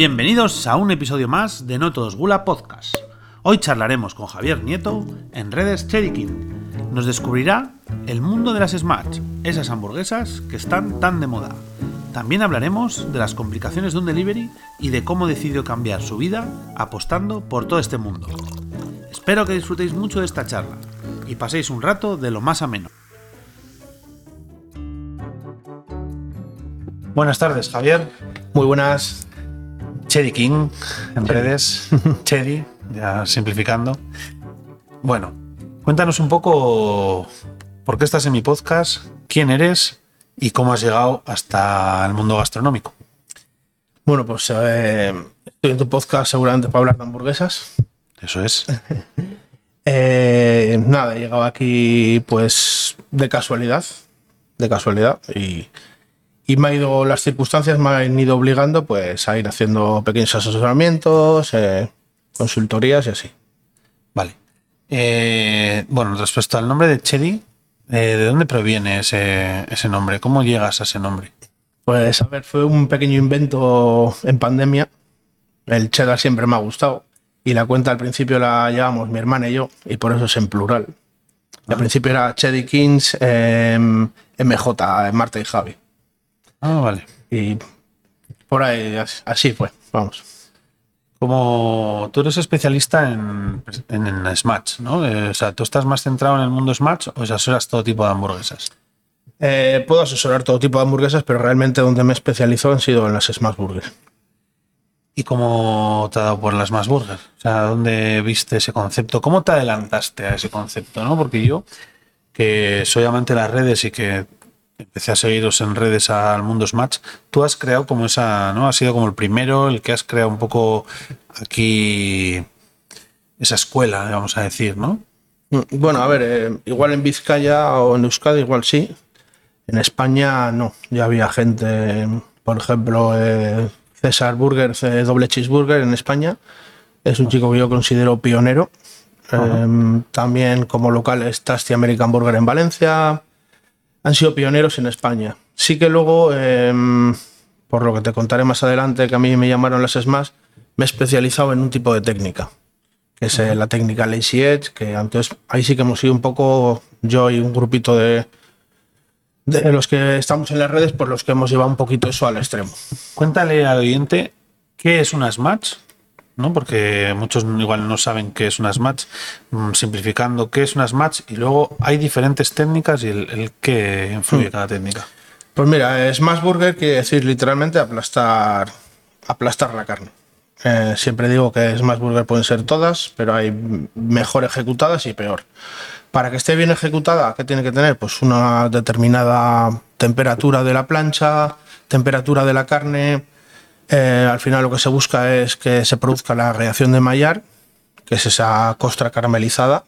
Bienvenidos a un episodio más de No Todos Gula Podcast. Hoy charlaremos con Javier Nieto en redes Cherikin. Nos descubrirá el mundo de las Smash, esas hamburguesas que están tan de moda. También hablaremos de las complicaciones de un delivery y de cómo decidió cambiar su vida apostando por todo este mundo. Espero que disfrutéis mucho de esta charla y paséis un rato de lo más ameno. Buenas tardes, Javier. Muy buenas. Chedi King en redes. Chedi, ya simplificando. Bueno, cuéntanos un poco por qué estás en mi podcast, quién eres y cómo has llegado hasta el mundo gastronómico. Bueno, pues eh, estoy en tu podcast seguramente para hablar de hamburguesas. Eso es. Eh, nada, he llegado aquí pues de casualidad, de casualidad y, y me ha ido las circunstancias me han ido obligando pues a ir haciendo pequeños asesoramientos, eh, consultorías y así. Vale. Eh, bueno, respecto al nombre de Chedi, eh, ¿de dónde proviene ese, ese nombre? ¿Cómo llegas a ese nombre? Pues a ver, fue un pequeño invento en pandemia. El cheddar siempre me ha gustado y la cuenta al principio la llevamos mi hermana y yo y por eso es en plural. Al principio era Chedi Kings, MJ, Marta y Javi. Ah, vale. Y por ahí as- así fue, vamos. Como tú eres especialista en, en, en Smash, ¿no? Eh, o sea, ¿tú estás más centrado en el mundo Smash o asesoras todo tipo de hamburguesas? Eh, puedo asesorar todo tipo de hamburguesas, pero realmente donde me especializo han sido en las Smash Burgers. ¿Y cómo te ha dado por las Smash Burgers? O sea, ¿dónde viste ese concepto? ¿Cómo te adelantaste a ese concepto, no? Porque yo, que soy amante de las redes y que empecé a seguiros en redes al mundo Smash, tú has creado como esa, ¿no? Has sido como el primero, el que has creado un poco aquí esa escuela, vamos a decir, ¿no? Mm, Bueno, a ver, eh, igual en Vizcaya o en Euskadi igual sí. En España no. Ya había gente, por ejemplo, eh, César Burger, eh, doble cheeseburger en España. Es un chico que yo considero pionero. Eh, también como local es Tasty American Burger en Valencia. Han sido pioneros en España. Sí que luego, eh, por lo que te contaré más adelante, que a mí me llamaron las Smash, me he especializado en un tipo de técnica que es eh, la técnica Lazy Edge, que entonces ahí sí que hemos ido un poco, yo y un grupito de, de los que estamos en las redes, por los que hemos llevado un poquito eso al extremo. Cuéntale al oyente qué es una Smash, ¿no? Porque muchos igual no saben qué es una Smash. Mm, Simplificando, qué es una Smash y luego hay diferentes técnicas y el, el qué influye cada técnica. Pues mira, Smash Burger quiere decir literalmente aplastar, aplastar la carne. Eh, siempre digo que Smash Burger pueden ser todas, pero hay mejor ejecutadas y peor. Para que esté bien ejecutada, ¿qué tiene que tener? Pues una determinada temperatura de la plancha, temperatura de la carne. Eh, al final lo que se busca es que se produzca la reacción de Maillard, que es esa costra caramelizada.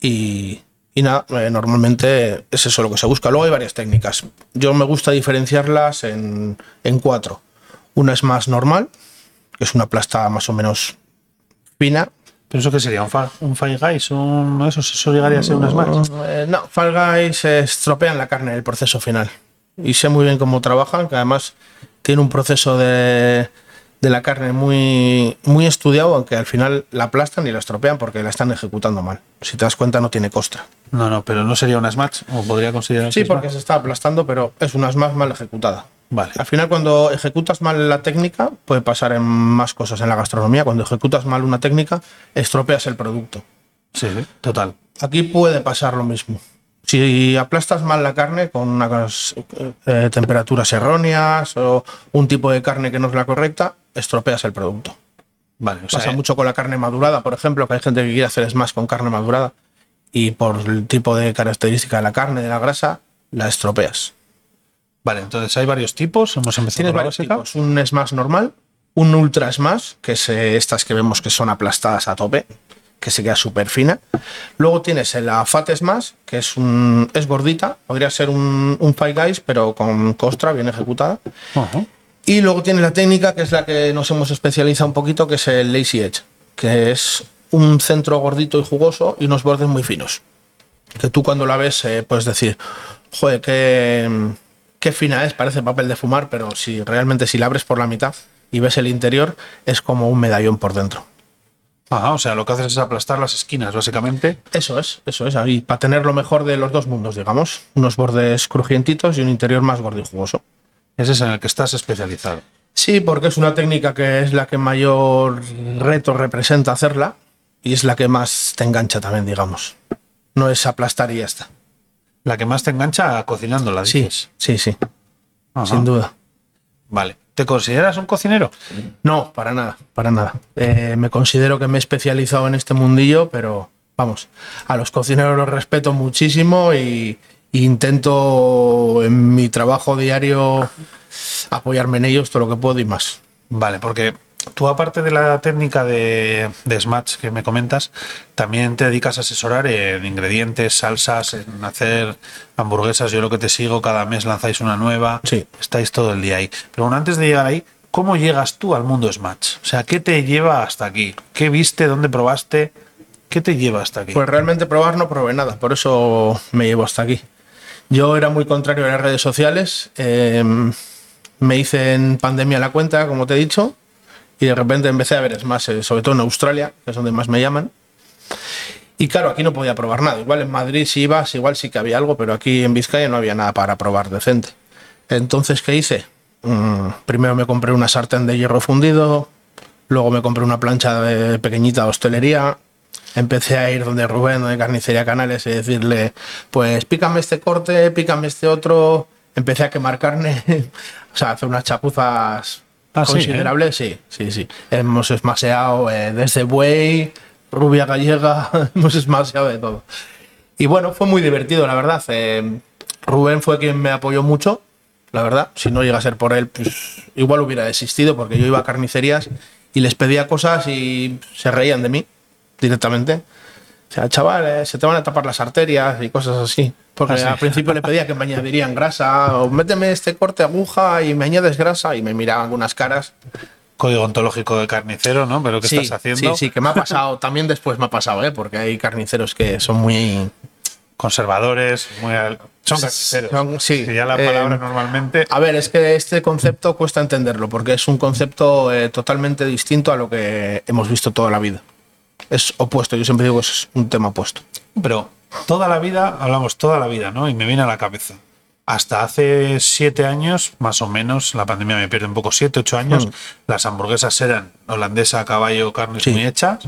Y, y nada, eh, normalmente es eso lo que se busca. Luego hay varias técnicas. Yo me gusta diferenciarlas en, en cuatro. Una es más normal, que es una plasta más o menos fina. ¿Pero eso qué sería? ¿Un, fa- un Five Guys? Un, ¿no? ¿Eso, ¿Eso llegaría a ser una Smash? Eh, no, Fall Guys estropean la carne en el proceso final. Y sé muy bien cómo trabajan, que además tiene un proceso de, de la carne muy, muy estudiado, aunque al final la aplastan y la estropean porque la están ejecutando mal. Si te das cuenta, no tiene costra. No, no, pero no sería una Smash o podría considerarse Sí, porque Smash? se está aplastando, pero es una más mal ejecutada. Vale. Al final, cuando ejecutas mal la técnica, puede pasar en más cosas en la gastronomía. Cuando ejecutas mal una técnica, estropeas el producto. Sí, total. Aquí puede pasar lo mismo. Si aplastas mal la carne con unas eh, temperaturas erróneas o un tipo de carne que no es la correcta, estropeas el producto. Vale, o sea, Pasa eh, mucho con la carne madurada, por ejemplo, que hay gente que quiere hacer smash con carne madurada y por el tipo de característica de la carne, de la grasa, la estropeas. Vale, entonces hay varios tipos. Hemos empezado Tienes varios tipos. Un smash normal, un ultra smash, que es estas que vemos que son aplastadas a tope, que se queda súper fina. Luego tienes la Fat Smash, que es, un, es gordita, podría ser un, un Five Guys, pero con costra bien ejecutada. Ajá. Y luego tienes la técnica, que es la que nos hemos especializado un poquito, que es el Lazy Edge, que es un centro gordito y jugoso y unos bordes muy finos. Que tú cuando la ves eh, puedes decir, joder, qué, qué fina es, parece papel de fumar, pero si realmente si la abres por la mitad, y ves el interior, es como un medallón por dentro. Ajá, o sea, lo que haces es aplastar las esquinas, básicamente. Eso es, eso es, ahí, para tener lo mejor de los dos mundos, digamos. Unos bordes crujientitos y un interior más gordo y jugoso. Ese es en el que estás especializado. Sí, porque es una técnica que es la que mayor reto representa hacerla y es la que más te engancha también, digamos. No es aplastar y ya está. La que más te engancha cocinándola, Sí, dices. sí, sí, Ajá. sin duda. Vale. ¿Te consideras un cocinero? No, para nada, para nada. Eh, me considero que me he especializado en este mundillo, pero vamos, a los cocineros los respeto muchísimo y, y intento en mi trabajo diario apoyarme en ellos todo lo que puedo y más. Vale, porque tú aparte de la técnica de, de Smash que me comentas, también te dedicas a asesorar en ingredientes, salsas, en hacer hamburguesas. Yo lo que te sigo, cada mes lanzáis una nueva. Sí. Estáis todo el día ahí. Pero bueno, antes de llegar ahí, ¿cómo llegas tú al mundo Smash? O sea, ¿qué te lleva hasta aquí? ¿Qué viste? ¿Dónde probaste? ¿Qué te lleva hasta aquí? Pues realmente probar no probé nada, por eso me llevo hasta aquí. Yo era muy contrario a las redes sociales, eh, me hice en pandemia la cuenta, como te he dicho, y de repente empecé a ver Smash, eh, sobre todo en Australia, que es donde más me llaman. Y claro, aquí no podía probar nada. Igual en Madrid si ibas, igual sí que había algo, pero aquí en Vizcaya no había nada para probar decente. Entonces, ¿qué hice? Mm, primero me compré una sartén de hierro fundido, luego me compré una plancha de pequeñita de hostelería, empecé a ir donde Rubén, donde Carnicería Canales, y decirle, pues pícame este corte, pícame este otro. Empecé a quemar carne, o sea, hacer unas chapuzas Ah, sí, considerables. Sí, sí, sí. Hemos esmaseado eh, desde buey, rubia gallega, hemos esmaseado de todo. Y bueno, fue muy divertido, la verdad. Eh, Rubén fue quien me apoyó mucho, la verdad. Si no llega a ser por él, pues igual hubiera desistido, porque yo iba a carnicerías y les pedía cosas y se reían de mí directamente. O sea, chaval, eh, se te van a tapar las arterias y cosas así. Porque Ah, al principio le pedía que me añadirían grasa, o méteme este corte aguja y me añades grasa, y me miraban algunas caras. Código ontológico de carnicero, ¿no? Pero ¿qué sí, estás haciendo? Sí, sí, que me ha pasado, también después me ha pasado, ¿eh? porque hay carniceros que son muy... Conservadores, muy son carniceros. Son- sí, Si ya la eh, palabra normalmente. A ver, es que este concepto cuesta entenderlo, porque es un concepto eh, totalmente distinto a lo que hemos visto toda la vida. Es opuesto, yo siempre digo que es un tema opuesto. Pero toda la vida, hablamos toda la vida, ¿no? Y me viene a la cabeza. Hasta hace siete años, más o menos, la pandemia me pierde un poco, siete, ocho años, las hamburguesas eran holandesa, caballo, carnes Sí. muy hechas.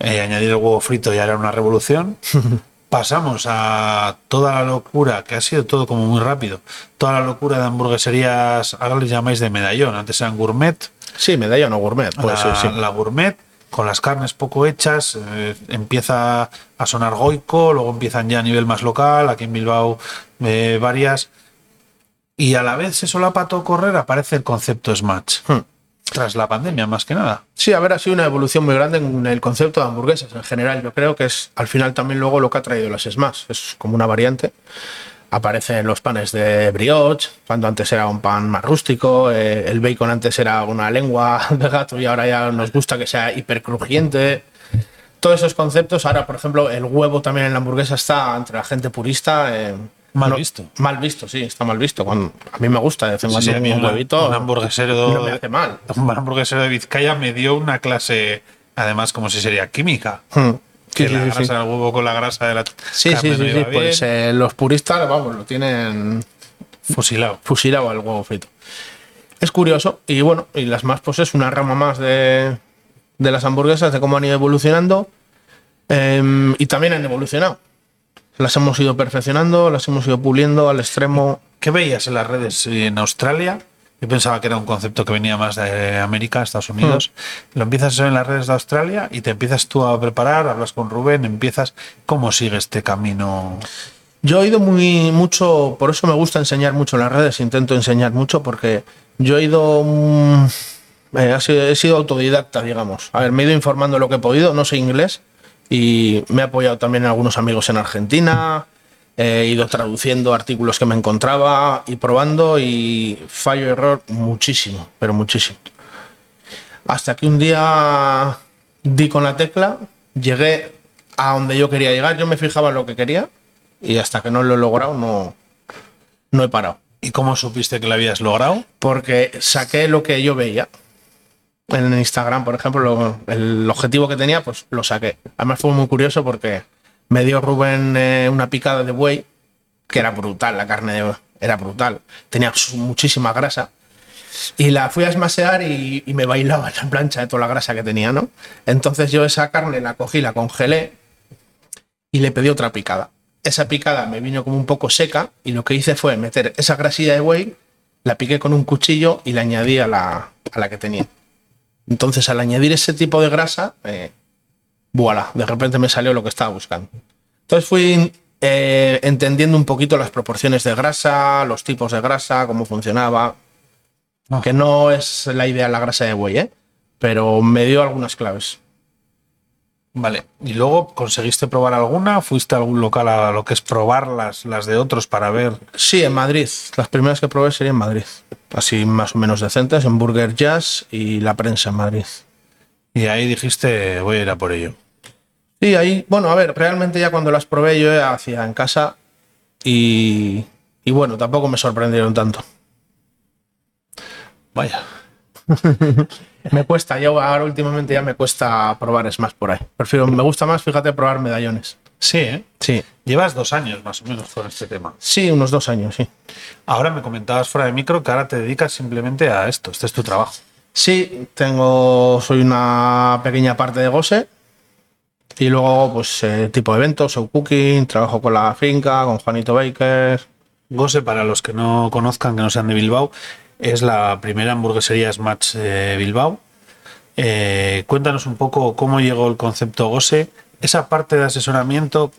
Eh, añadir el huevo frito ya era una revolución. Pasamos a toda la locura, que ha sido todo como muy rápido, toda la locura de hamburgueserías, ahora les llamáis de medallón, antes eran gourmet, Sí, medalla no gourmet, pues la, sí, sí. la gourmet con las carnes poco hechas eh, empieza a sonar goico, luego empiezan ya a nivel más local, aquí en Bilbao eh, varias y a la vez se solapa todo correr aparece el concepto Smash Hmm. tras la pandemia más que nada. Sí, a ver, ha sido una evolución muy grande en el concepto de hamburguesas en general. Yo creo que es al final también luego lo que ha traído las Smash. Es como una variante. Aparecen los panes de brioche, cuando antes era un pan más rústico. eh, el bacon antes era una lengua de gato y ahora ya nos gusta que sea hipercrujiente. Todos esos conceptos. Ahora, por ejemplo, el huevo también en la hamburguesa está entre la gente purista. eh, Mal visto. Mal visto, sí, está mal visto. Cuando, a mí me gusta de Sí, un huevito. un hamburguesero no me hace mal. Un hamburguesero de Vizcaya me dio una clase, además como si sería química. Hmm. Que Sí, la sí, sí, del huevo con la grasa de la Sí, carne sí, no sí, Pues eh, los puristas, vamos, lo tienen fusilado. fusilado al huevo frito. Es curioso, y bueno, y las más, pues es una rama más de, de las hamburguesas, de cómo han ido evolucionando. em, y también han evolucionado. Las hemos ido perfeccionando, las hemos ido puliendo al extremo. ¿Qué veías en las redes en Australia? Yo pensaba que era un concepto que venía más de América, Estados Unidos. Hmm. Lo empiezas en las redes de Australia y te empiezas tú a preparar, hablas con Rubén, empiezas. ¿Cómo sigue este camino? Yo he ido muy mucho, por eso me gusta enseñar mucho en las redes, intento enseñar mucho, porque yo he ido. mm, eh, sido- he sido autodidacta, digamos. A ver, me he ido informando lo que he podido, no sé inglés, y me he apoyado también en algunos amigos en Argentina. He ido traduciendo artículos que me encontraba y probando, y fallo error muchísimo, pero muchísimo. Hasta que un día di con la tecla, llegué a donde yo quería llegar, yo me fijaba en lo que quería y hasta que no lo he logrado no, no he parado. ¿Y cómo supiste que lo habías logrado? Porque saqué lo que yo veía. en Instagram, por ejemplo, lo- el objetivo que tenía, pues lo saqué. Además fue muy curioso porque me dio Rubén eh, una picada de buey, que era brutal, la carne de- era brutal. Tenía muchísima grasa. Y la fui a esmasear y, me bailaba la plancha de toda la grasa que tenía, ¿no? Entonces yo esa carne la cogí, la congelé y le pedí otra picada. Esa picada me vino como un poco seca y lo que hice fue meter esa grasilla de buey, la piqué con un cuchillo y la añadí a la, a la que tenía. Entonces al añadir ese tipo de grasa, eh, voilà, de repente me salió lo que estaba buscando. Entonces fui eh, entendiendo un poquito las proporciones de grasa, los tipos de grasa, cómo funcionaba. Ah. Que no es la idea la grasa de buey, ¿eh? pero me dio algunas claves. Vale. ¿Y luego conseguiste probar alguna? ¿Fuiste a algún local a lo que es probar las, las de otros para ver? Sí, en Madrid. Las primeras que probé serían en Madrid. Así más o menos decentes, en Burger Jazz y La Prensa en Madrid. Y ahí dijiste, voy a ir a por ello. Sí, ahí, bueno, a ver, realmente ya cuando las probé yo ya hacía en casa y, y bueno, tampoco me sorprendieron tanto. Vaya. Me cuesta, yo ahora últimamente ya me cuesta probar Smash por ahí. Prefiero, me gusta más, fíjate, probar medallones. Sí, ¿eh? Sí, Llevas dos años más o menos con este tema. sí, unos dos años, sí. Ahora me comentabas fuera de micro que ahora te dedicas simplemente a esto. Este es tu trabajo. Sí, tengo, soy una pequeña parte de Gose y luego pues eh, tipo de eventos, show cooking, trabajo con la finca, con Juanito Baker. Gose, para los que no conozcan, que no sean de Bilbao, es la primera hamburguesería Smash de Bilbao. Eh, cuéntanos un poco cómo llegó el concepto Gose, esa parte de asesoramiento,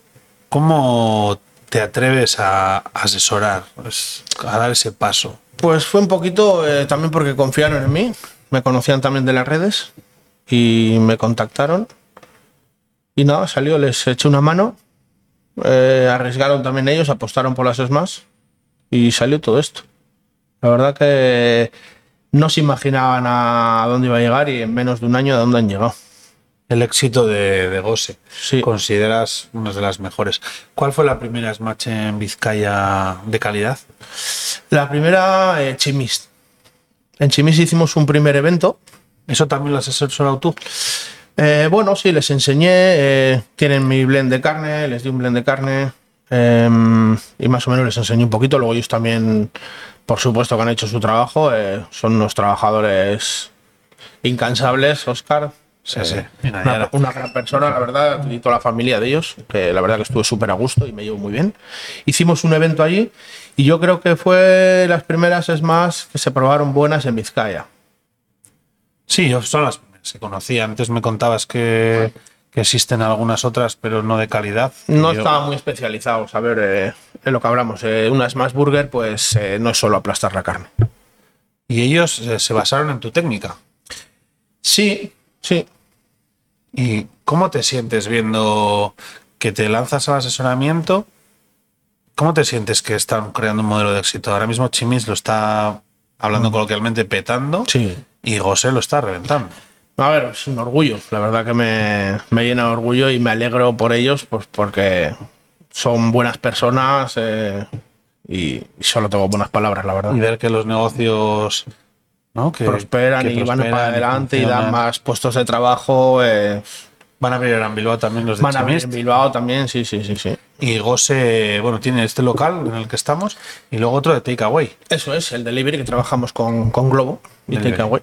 cómo te atreves a asesorar, pues, a dar ese paso. Pues fue un poquito eh, también porque confiaron en mí, me conocían también de las redes y me contactaron. Y nada, salió, les eché una mano, eh, arriesgaron también ellos, apostaron por las Smash y salió todo esto. La verdad que no se imaginaban a dónde iba a llegar y en menos de un año a dónde han llegado. El éxito de, de Gose. Sí. Consideras una de las mejores. ¿Cuál fue la primera Smash en Vizcaya de calidad? La primera, eh, Chimis. En Chimis hicimos un primer evento. ¿Eso también lo has asesorado tú? Eh, bueno, sí, les enseñé. eh, tienen mi blend de carne, les di un blend de carne. eh, y más o menos les enseñé un poquito. Luego ellos también, por supuesto, que han hecho su trabajo. eh, son unos trabajadores incansables, Oscar. Sí, Eh, sí. Mira, una, gran persona, la verdad, y toda la familia de ellos, que la verdad que estuve súper a gusto y me llevo muy bien. Hicimos un evento allí y yo creo que fue las primeras es más que se probaron buenas en Vizcaya. Sí, son las. Se conocía. Antes me contabas que, que existen algunas otras, pero no de calidad. No Yo- estaban muy especializados, a ver, eh, en lo que hablamos. eh, una Smash Burger, pues eh, no es solo aplastar la carne. Y ellos eh, se basaron en tu técnica. Sí, sí. ¿Y cómo te sientes viendo que te lanzas al asesoramiento? ¿Cómo te sientes que están creando un modelo de éxito? Ahora mismo Chimis lo está hablando coloquialmente petando Mm. Sí. y Gose lo está reventando. A ver, es un orgullo. La verdad que me, me llena de orgullo y me alegro por ellos, pues porque son buenas personas eh, y, y solo tengo buenas palabras, la verdad. Y ver que los negocios ¿no? que, prosperan que y van para adelante y dan más puestos de trabajo. eh, Van a abrir en Bilbao también los de van a abrir en Bilbao también, sí, sí, sí, sí. Y Gose, bueno, tiene este local en el que estamos y luego otro de Takeaway. Eso es, el delivery que trabajamos con, con Globo y. Takeaway.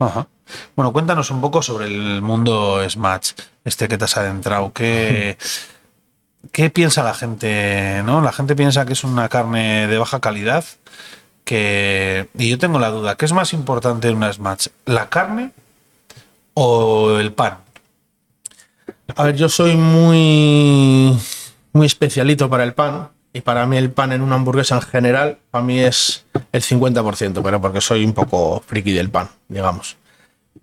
Ajá. Bueno, cuéntanos un poco sobre el mundo Smash, este que te has adentrado. ¿Qué, ¿Qué piensa la gente? ¿no? La gente piensa que es una carne de baja calidad. Que, y yo tengo la duda, ¿qué es más importante en una Smash? ¿La carne o el pan? A ver, yo soy muy, muy especialito para el pan. Y para mí el pan en una hamburguesa en general, para mí es el 50%, pero porque soy un poco friki del pan, digamos.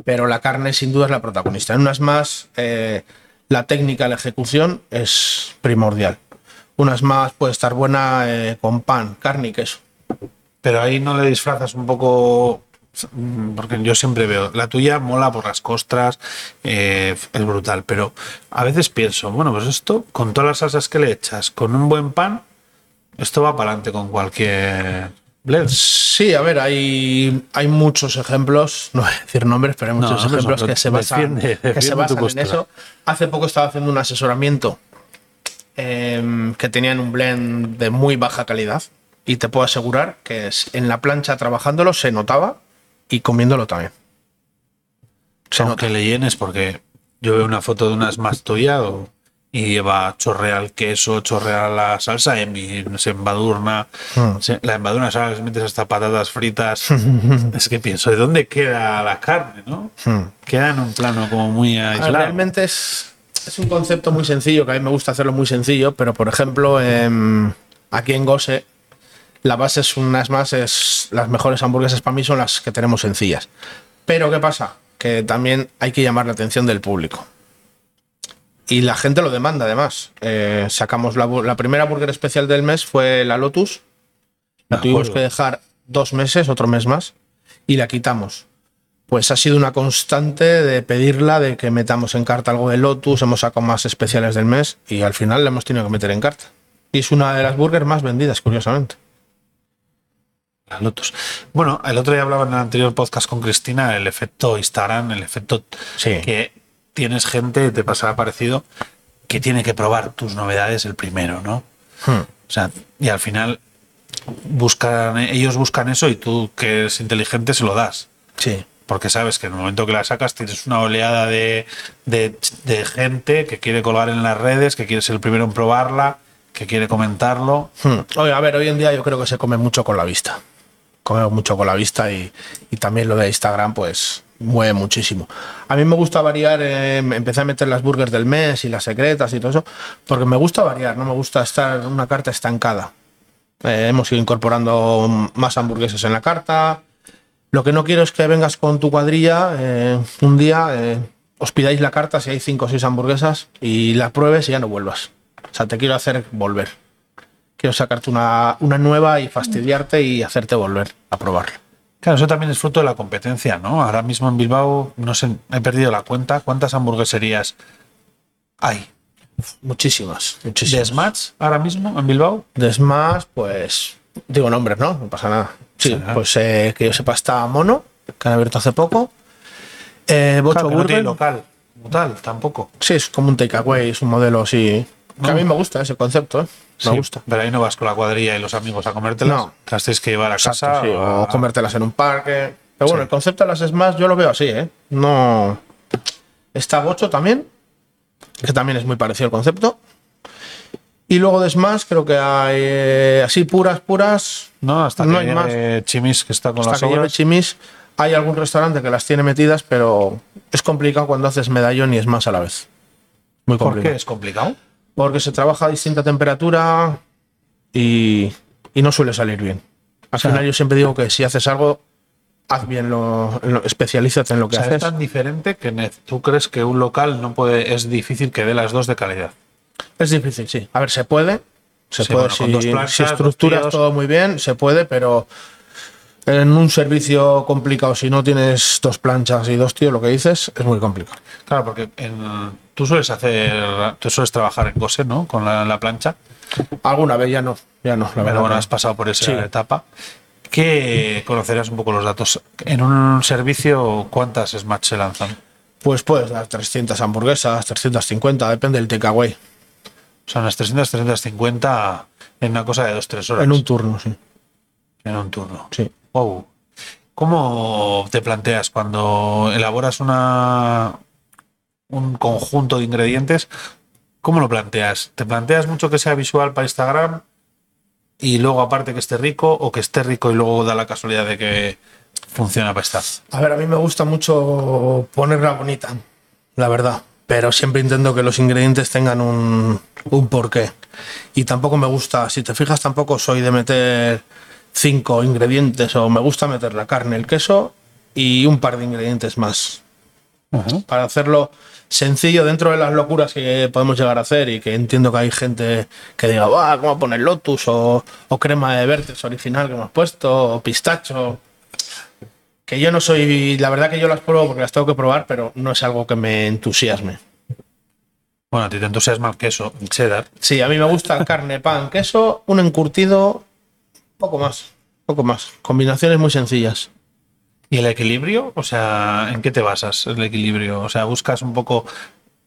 Pero la carne sin duda es la protagonista. En unas más, eh, la técnica, la ejecución es primordial. Unas más puede estar buena eh, con pan, carne y queso. Pero ahí no le disfrazas un poco. Porque yo siempre veo, la tuya mola por las costras, eh, es brutal, pero a veces pienso, bueno, pues esto, con todas las salsas que le echas, con un buen pan, esto va para adelante con cualquier. blends. Sí, a ver, hay, hay muchos ejemplos, no voy a decir nombres, pero hay muchos no, ejemplos no, que se basan, defiende- que se defiende tu basan en eso. Hace poco estaba haciendo un asesoramiento em, que tenían un blend de muy baja calidad y te puedo asegurar que en la plancha trabajándolo se notaba y comiéndolo también. Se nota. Aunque le llenes, porque yo veo una foto de una Smash tuya o- y lleva chorrea el queso, chorrea la salsa, y se embadurna. Hmm. se- la embadurna, ¿sabes? Metes hasta patatas fritas. es que pienso, ¿de dónde queda la carne, no? Hmm. Queda en un plano como muy Ah, aislado. Realmente es, es un concepto muy sencillo, que a mí me gusta hacerlo muy sencillo, pero por ejemplo, em, aquí en Gose, la base es unas más, es, las mejores hamburguesas para mí son las que tenemos sencillas. Pero ¿qué pasa? Que también hay que llamar la atención del público. Y la gente lo demanda además. Eh, sacamos la, la primera burger especial del mes fue la Lotus. La tuvimos que dejar dos meses, otro mes más, y la quitamos pues ha sido una constante de pedirla, de que metamos en carta algo de Lotus, hemos sacado más especiales del mes y al final la hemos tenido que meter en carta. Y es una de las burgers más vendidas, curiosamente. La Lotus. Bueno, el otro día hablaba en el anterior podcast con Cristina el efecto Instagram, el efecto Sí. que tienes gente, te pasará parecido, que tiene que probar tus novedades el primero, ¿no? Hmm. O sea, y al final buscan, ellos buscan eso y tú, que eres inteligente, se lo das. Sí. Porque sabes que en el momento que la sacas tienes una oleada de, de- de gente que quiere colgar en las redes, que quiere ser el primero en probarla, que quiere comentarlo. Hmm. Oye, a ver, hoy en día yo creo que se come mucho con la vista. Come mucho con la vista y, y también lo de Instagram, pues mueve muchísimo. A mí me gusta variar, empecé a meter las burgers del mes y las secretas y todo eso, porque me gusta variar, no me gusta estar una carta estancada. Eh, hemos ido incorporando más hamburguesas en la carta. Lo que no quiero es que vengas con tu cuadrilla eh, un día, eh, os pidáis la carta si hay cinco o seis hamburguesas y la pruebes y ya no vuelvas. O sea, te quiero hacer volver. Quiero sacarte una, una nueva y fastidiarte y hacerte volver a probarla. Claro, eso también es fruto de la competencia, ¿no? Ahora mismo en Bilbao, no sé, he perdido la cuenta. ¿Cuántas hamburgueserías hay? Muchísimas, ¿De muchísimas. Smatch ahora mismo en Bilbao? De Smash, pues. Digo nombres, ¿no? No pasa nada. Sí, Sí, pues eh, que yo sepa, está Mono, que han abierto hace poco. Eh, Bocho Claro, no local, como tal, tampoco. Sí, es como un takeaway, es un modelo así. Que a mí me gusta ese concepto, ¿eh? Me Sí, gusta. Pero ahí no vas con la cuadrilla y los amigos a comértelas. No. Te las tienes que llevar a Exacto, casa. sí, o a- comértelas en un parque. Pero bueno, Sí. el concepto de las Smash yo lo veo así, ¿eh? No. Está Bocho también, que también es muy parecido al concepto. Y luego de Smash creo que hay eh, así puras, puras. No, hasta No que hay Chimis, que está con Hasta las que lleve chimis. Hay algún restaurante que las tiene metidas, pero es complicado cuando haces medallón y Smash a la vez. Muy ¿Por complicado. qué es complicado? Porque se trabaja a distinta temperatura y, y no suele salir bien. Al sea- final yo siempre digo que si haces algo, haz bien lo, lo- especialízate en lo O que sea, es haces. tan diferente que tú crees que un local no puede, es difícil que dé las dos de calidad. Es difícil, sí. A ver, se puede. Se Sí, puede, bueno, si, estructuras todo muy bien, se puede, pero en un servicio complicado, si no tienes dos planchas y dos tíos, lo que dices, es muy complicado. Claro, porque en- tú sueles hacer, tú sueles trabajar en Gose, ¿no? Con la, la plancha. Alguna vez ya no, ya no, la Pero verdad. bueno, has pasado por esa Sí. etapa. Que conocerás un poco los datos. En un servicio, ¿cuántas Smash se lanzan? Pues puedes dar 300 hamburguesas, 350, depende del takeaway. O sea, unas 300, 350 en una cosa de 2-3 horas. En un turno, sí. en un turno. sí. ¿Cómo te planteas cuando elaboras una un conjunto de ingredientes? ¿Cómo lo planteas? ¿Te planteas mucho que sea visual para Instagram y luego aparte que esté rico o que esté rico y luego da la casualidad de que funciona para estar? A ver, a mí me gusta mucho ponerla bonita, la verdad. Pero siempre intento que los ingredientes tengan un, un porqué. Y tampoco me gusta, si te fijas, tampoco soy de meter cinco ingredientes o me gusta meter la carne, el queso y un par de ingredientes más. Para hacerlo sencillo dentro de las locuras que podemos llegar a hacer y que entiendo que hay gente que diga, "Buah, ¿cómo poner lotus? O, o crema de vertes original que hemos puesto, o pistacho que yo no soy, la verdad que yo las pruebo porque las tengo que probar, pero no es algo que me entusiasme. Bueno, a ti te entusiasma el queso, cheddar. Sí, a mí me gusta carne, pan, queso, un encurtido, poco más. Poco más. Combinaciones muy sencillas. ¿Y el equilibrio? O sea, ¿en qué te basas el equilibrio? O sea, buscas un poco.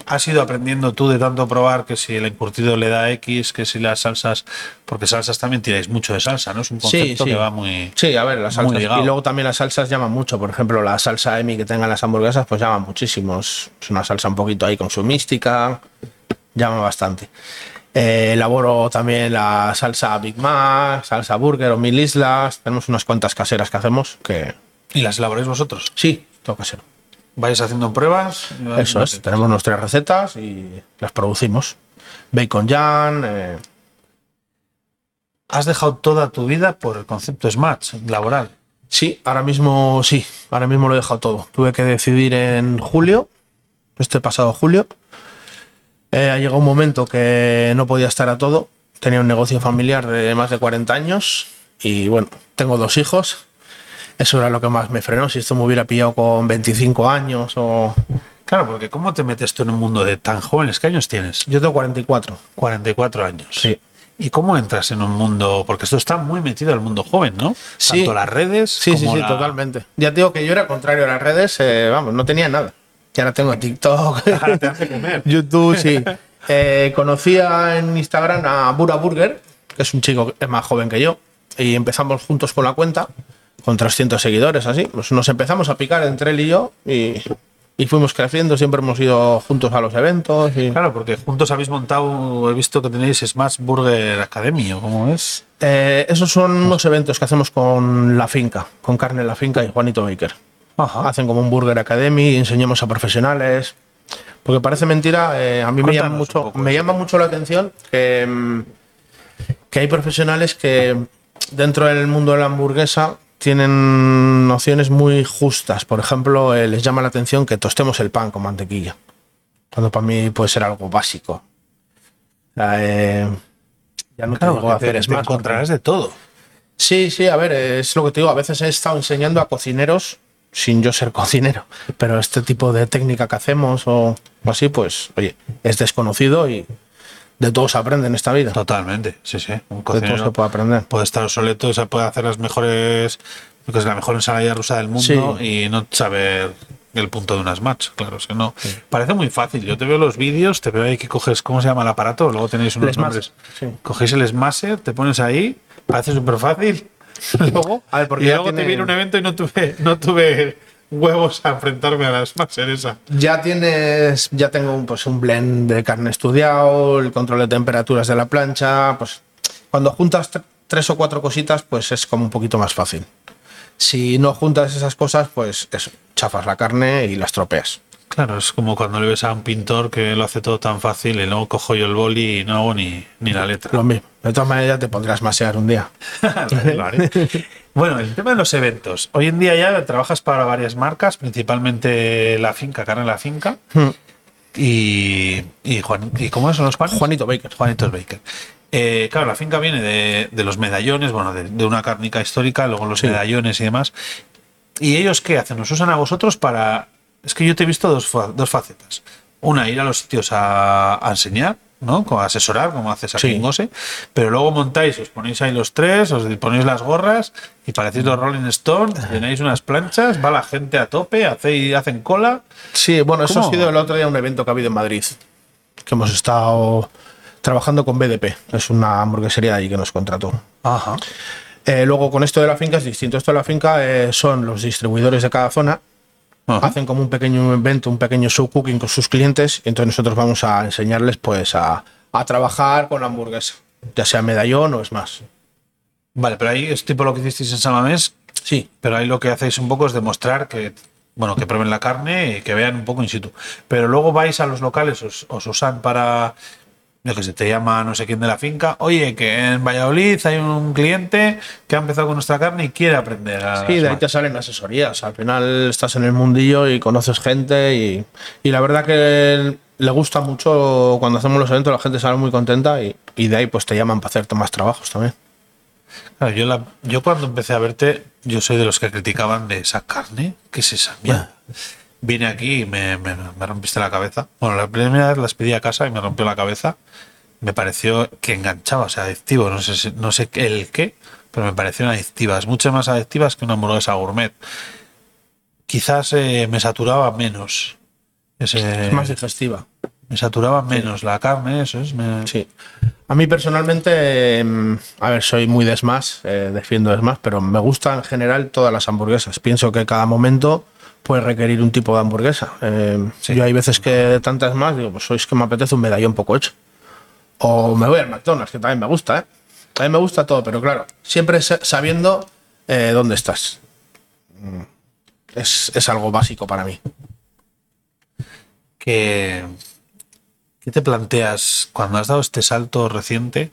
¿Has ido aprendiendo tú de tanto probar que si el encurtido le da X, que si las salsas. Porque salsas también tiráis mucho de salsa, ¿no? Es un concepto que va muy. Sí, a ver, las salsas. Y luego también las salsas llaman mucho. Por ejemplo, la salsa Emi que tengan las hamburguesas, pues llaman muchísimo. Es una salsa un poquito ahí con su mística. Llama bastante. Eh, elaboro también la salsa Big Mac, salsa Burger o Mil Islas. Tenemos unas cuantas caseras que hacemos que. ¿Y las elaboráis vosotros? Sí, todo casero. ¿Vais haciendo pruebas? Eso es, tenemos nuestras recetas y las producimos. Bacon Jan, eh, Has dejado toda tu vida por el concepto Smash laboral. sí, ahora mismo sí, ahora mismo lo he dejado todo. Tuve que decidir en julio, este pasado julio. Eh, ha llegado un momento que no podía estar a todo. Tenía un negocio familiar de más de 40 años y bueno, tengo dos hijos. Eso era lo que más me frenó. Si esto me hubiera pillado con 25 años o... Claro, porque ¿cómo te metes tú en un mundo de tan jóvenes? ¿Qué años tienes? Yo tengo 44. 44 años. Sí. ¿Y cómo entras en un mundo? Porque esto está muy metido al mundo joven, ¿no? Sí. Tanto las redes. Sí, sí, como sí, la- totalmente. Ya te digo que yo era contrario a las redes, eh, vamos, no tenía nada. Y ahora tengo TikTok, Ahora te hace comer. YouTube, sí. Eh, conocía en Instagram a Bura Burger, que es un chico que es más joven que yo, y empezamos juntos con la cuenta, con 300 seguidores, así. Pues nos empezamos a picar entre él y yo, y, y fuimos creciendo, siempre hemos ido juntos a los eventos. Y, Claro, porque juntos habéis montado, he visto que tenéis Smash Burger Academy, ¿o cómo es? Eh, esos son unos eventos que hacemos con La Finca, con Carne La Finca y Juanito Baker. Ajá. hacen como un Burger Academy, enseñamos a profesionales. Porque parece mentira, eh, a mí me llama, mucho, poco me llama mucho la atención que, mm, que hay profesionales que dentro del mundo de la hamburguesa tienen nociones muy justas. Por ejemplo, eh, les llama la atención que tostemos el pan con mantequilla. Cuando para mí puede ser algo básico. Eh, ya no te Claro, digo porque hacer te, te smash, encontrarás de todo. Sí, sí, a ver, es lo que te digo. A veces he estado enseñando a cocineros sin yo ser cocinero, pero este tipo de técnica que hacemos o, o así, pues, oye, es desconocido y de todo se aprende en esta vida. Totalmente, sí, sí. Un De todo se cocinero puede aprender. puede estar obsoleto, o sea, puede hacer las mejores, lo que es la mejor ensalada rusa del mundo y no saber el punto de unas match, claro, es que no. Parece muy fácil. Yo te veo los vídeos, te veo ahí que coges, ¿cómo se llama el aparato? Luego tenéis unos nombres. sí. Cogéis el Smasher, te pones ahí, parece súper fácil. luego, A ver, porque y luego te viene un evento y no tuve, no tuve huevos a enfrentarme a la Smasher esa. Ya tienes, ya tengo un, pues, un blend de carne estudiado, el control de temperaturas de la plancha, pues cuando juntas tr- tres o cuatro cositas, pues es como un poquito más fácil. Si no juntas esas cosas, pues eso, chafas la carne y la estropeas. Claro, es como cuando le ves a un pintor que lo hace todo tan fácil y luego cojo yo el boli y no hago ni, ni la letra. Lo mismo. De todas maneras, ya te podrás masear un día. Bueno, el tema de los eventos. Hoy en día ya trabajas para varias marcas, principalmente La Finca, Carne La Finca. Y, y, Juan, ¿y cómo son los panes? Juanito Baker. Juanitos Baker. Eh, claro, la finca viene de, de los medallones, bueno, de, de una cárnica histórica, luego los Sí. medallones y demás. ¿Y ellos qué hacen? ¿Nos usan a vosotros para...? Es que yo te he visto dos, dos facetas. Una, ir a los sitios a, a enseñar, ¿no? Como asesorar, como haces aquí Sí. en Gose. Pero luego montáis, os ponéis ahí los tres, os ponéis las gorras y parecéis los Rolling Stones, tenéis unas planchas, va la gente a tope, hacéis, hacen cola. Sí, bueno, eso ha sido el otro día un evento que ha habido en Madrid. Que hemos estado trabajando con BDP. Es una hamburguesería de ahí que nos contrató. Ajá. Eh, luego, con esto de la finca es distinto. Esto de la finca eh, son los distribuidores de cada zona. Ajá. Hacen como un pequeño evento, un pequeño show cooking con sus clientes. Y entonces nosotros vamos a enseñarles pues a, a trabajar con la hamburguesa. Ya sea medallón o es más. Vale, pero ahí es tipo lo que hicisteis en Samamés, Sí, Pero ahí lo que hacéis un poco es demostrar que, bueno, que prueben la carne y que vean un poco in situ. Pero luego vais a los locales, os, os usan para, yo que sé, te llama no sé quién de la finca, oye, que en Valladolid hay un cliente que ha empezado con nuestra carne y quiere aprender a... Sí, de ahí te salen asesorías. Al final estás en el mundillo y conoces gente y, y la verdad que le gusta mucho cuando hacemos los eventos, la gente sale muy contenta y, y de ahí pues te llaman para hacerte más trabajos también. Claro, yo, la- yo cuando empecé a verte, yo soy de los que criticaban de esa carne, ¿qué es esa mierda? Vine aquí y me, me- me rompiste la cabeza. Bueno, la primera vez las pedí a casa y me rompió la cabeza. Me pareció que enganchaba, o sea, adictivo, no sé, no sé el qué, pero me parecieron adictivas, mucho más adictivas que una hamburguesa gourmet. Quizás eh, me saturaba menos. Ese, Es más digestiva. me saturaba menos la carne, eso es. me- Sí. A mí personalmente, em, a ver, soy muy de Smash, eh, defiendo Smash, pero me gustan en general todas las hamburguesas. Pienso que cada momento puede requerir un tipo de hamburguesa. Eh, Yo hay veces que de tantas más digo, pues es que me apetece un medallón poco hecho. O me voy al McDonald's, que también me gusta, ¿eh? También me gusta todo, pero claro, siempre sa- sabiendo eh, dónde estás. Mm, Es, es algo básico para mí. que, ¿Qué te planteas cuando has dado este salto reciente?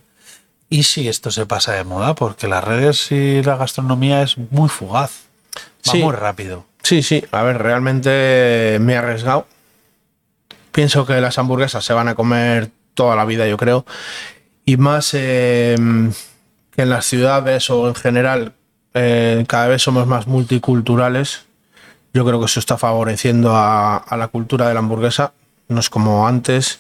¿Y si esto se pasa de moda? Porque las redes y la gastronomía es muy fugaz. Va Sí. muy rápido. Sí, sí, a ver, realmente me he arriesgado. Pienso que las hamburguesas se van a comer toda la vida, yo creo. Y más eh, que en las ciudades o en general, eh, cada vez somos más multiculturales. Yo creo que eso está favoreciendo a, a la cultura de la hamburguesa. No es como antes,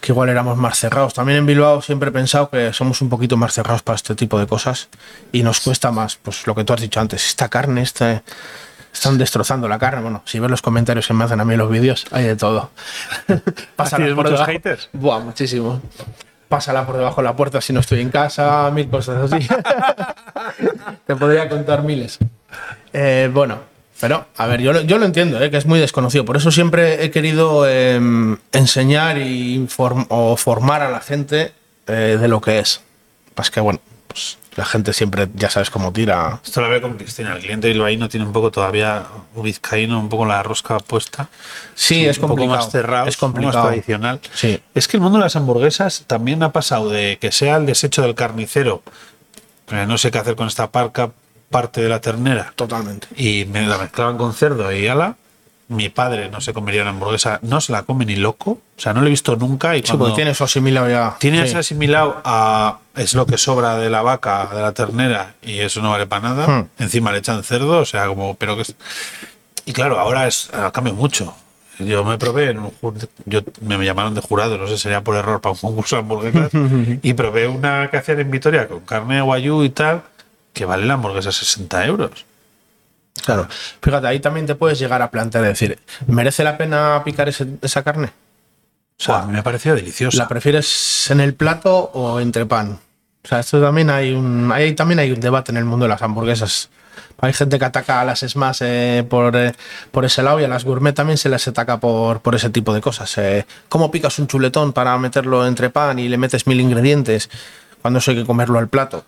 que igual éramos más cerrados. También en Bilbao siempre he pensado que somos un poquito más cerrados para este tipo de cosas y nos cuesta más, pues lo que tú has dicho antes, esta carne, este, están destrozando la carne. Bueno, si ves los comentarios que me hacen a mí los vídeos, hay de todo. ¿Tienes muchos debajo. haters? Buah, muchísimo. Pásala por debajo de la puerta si no estoy en casa, mil cosas así. Te podría contar miles. Eh, bueno, pero a ver, yo lo, yo lo entiendo, eh, que es muy desconocido. Por eso siempre he querido eh, enseñar y inform- o formar a la gente eh, de lo que es. Pues que bueno, pues la gente siempre ya sabes cómo tira. Esto lo veo con Cristina. El cliente bilbaíno tiene un poco todavía, o vizcaíno, un poco la rosca puesta. Sí, es un poco complicado. más cerrado, es poco más complicado. tradicional. Sí. Es que el mundo de las hamburguesas también ha pasado de que sea el desecho del carnicero, pero no sé qué hacer con esta parca, parte de la ternera, Totalmente. y me la mezclaban con cerdo y ala. Mi padre no se comería una hamburguesa, no se la come ni loco, o sea, no lo he visto nunca. Y Sí, porque tiene eso asimilado ya. tienes Sí. asimilado a es lo que sobra de la vaca, de la ternera, y eso no vale para nada. Hmm. Encima le echan cerdo, o sea, como, pero que es. Y claro, ahora es ha cambiado mucho. Yo me probé en un yo me llamaron de jurado, no sé, sería por error para un concurso de hamburguesas, y probé una que hacían en Vitoria con carne de guayú y tal, que vale la hamburguesa 60 euros. Claro. Fíjate, ahí también te puedes llegar a plantear, decir, ¿merece la pena picar ese- esa carne? O sea, mí me pareció deliciosa. ¿La prefieres en el plato o entre pan? O sea, esto también hay un, ahí también hay un debate en el mundo de las hamburguesas. Hay gente que ataca a las smash eh, por, eh, por ese lado y a las gourmet también se les ataca por, por ese tipo de cosas. Eh, ¿Cómo picas un chuletón para meterlo entre pan y le metes mil ingredientes cuando eso hay que comerlo al plato?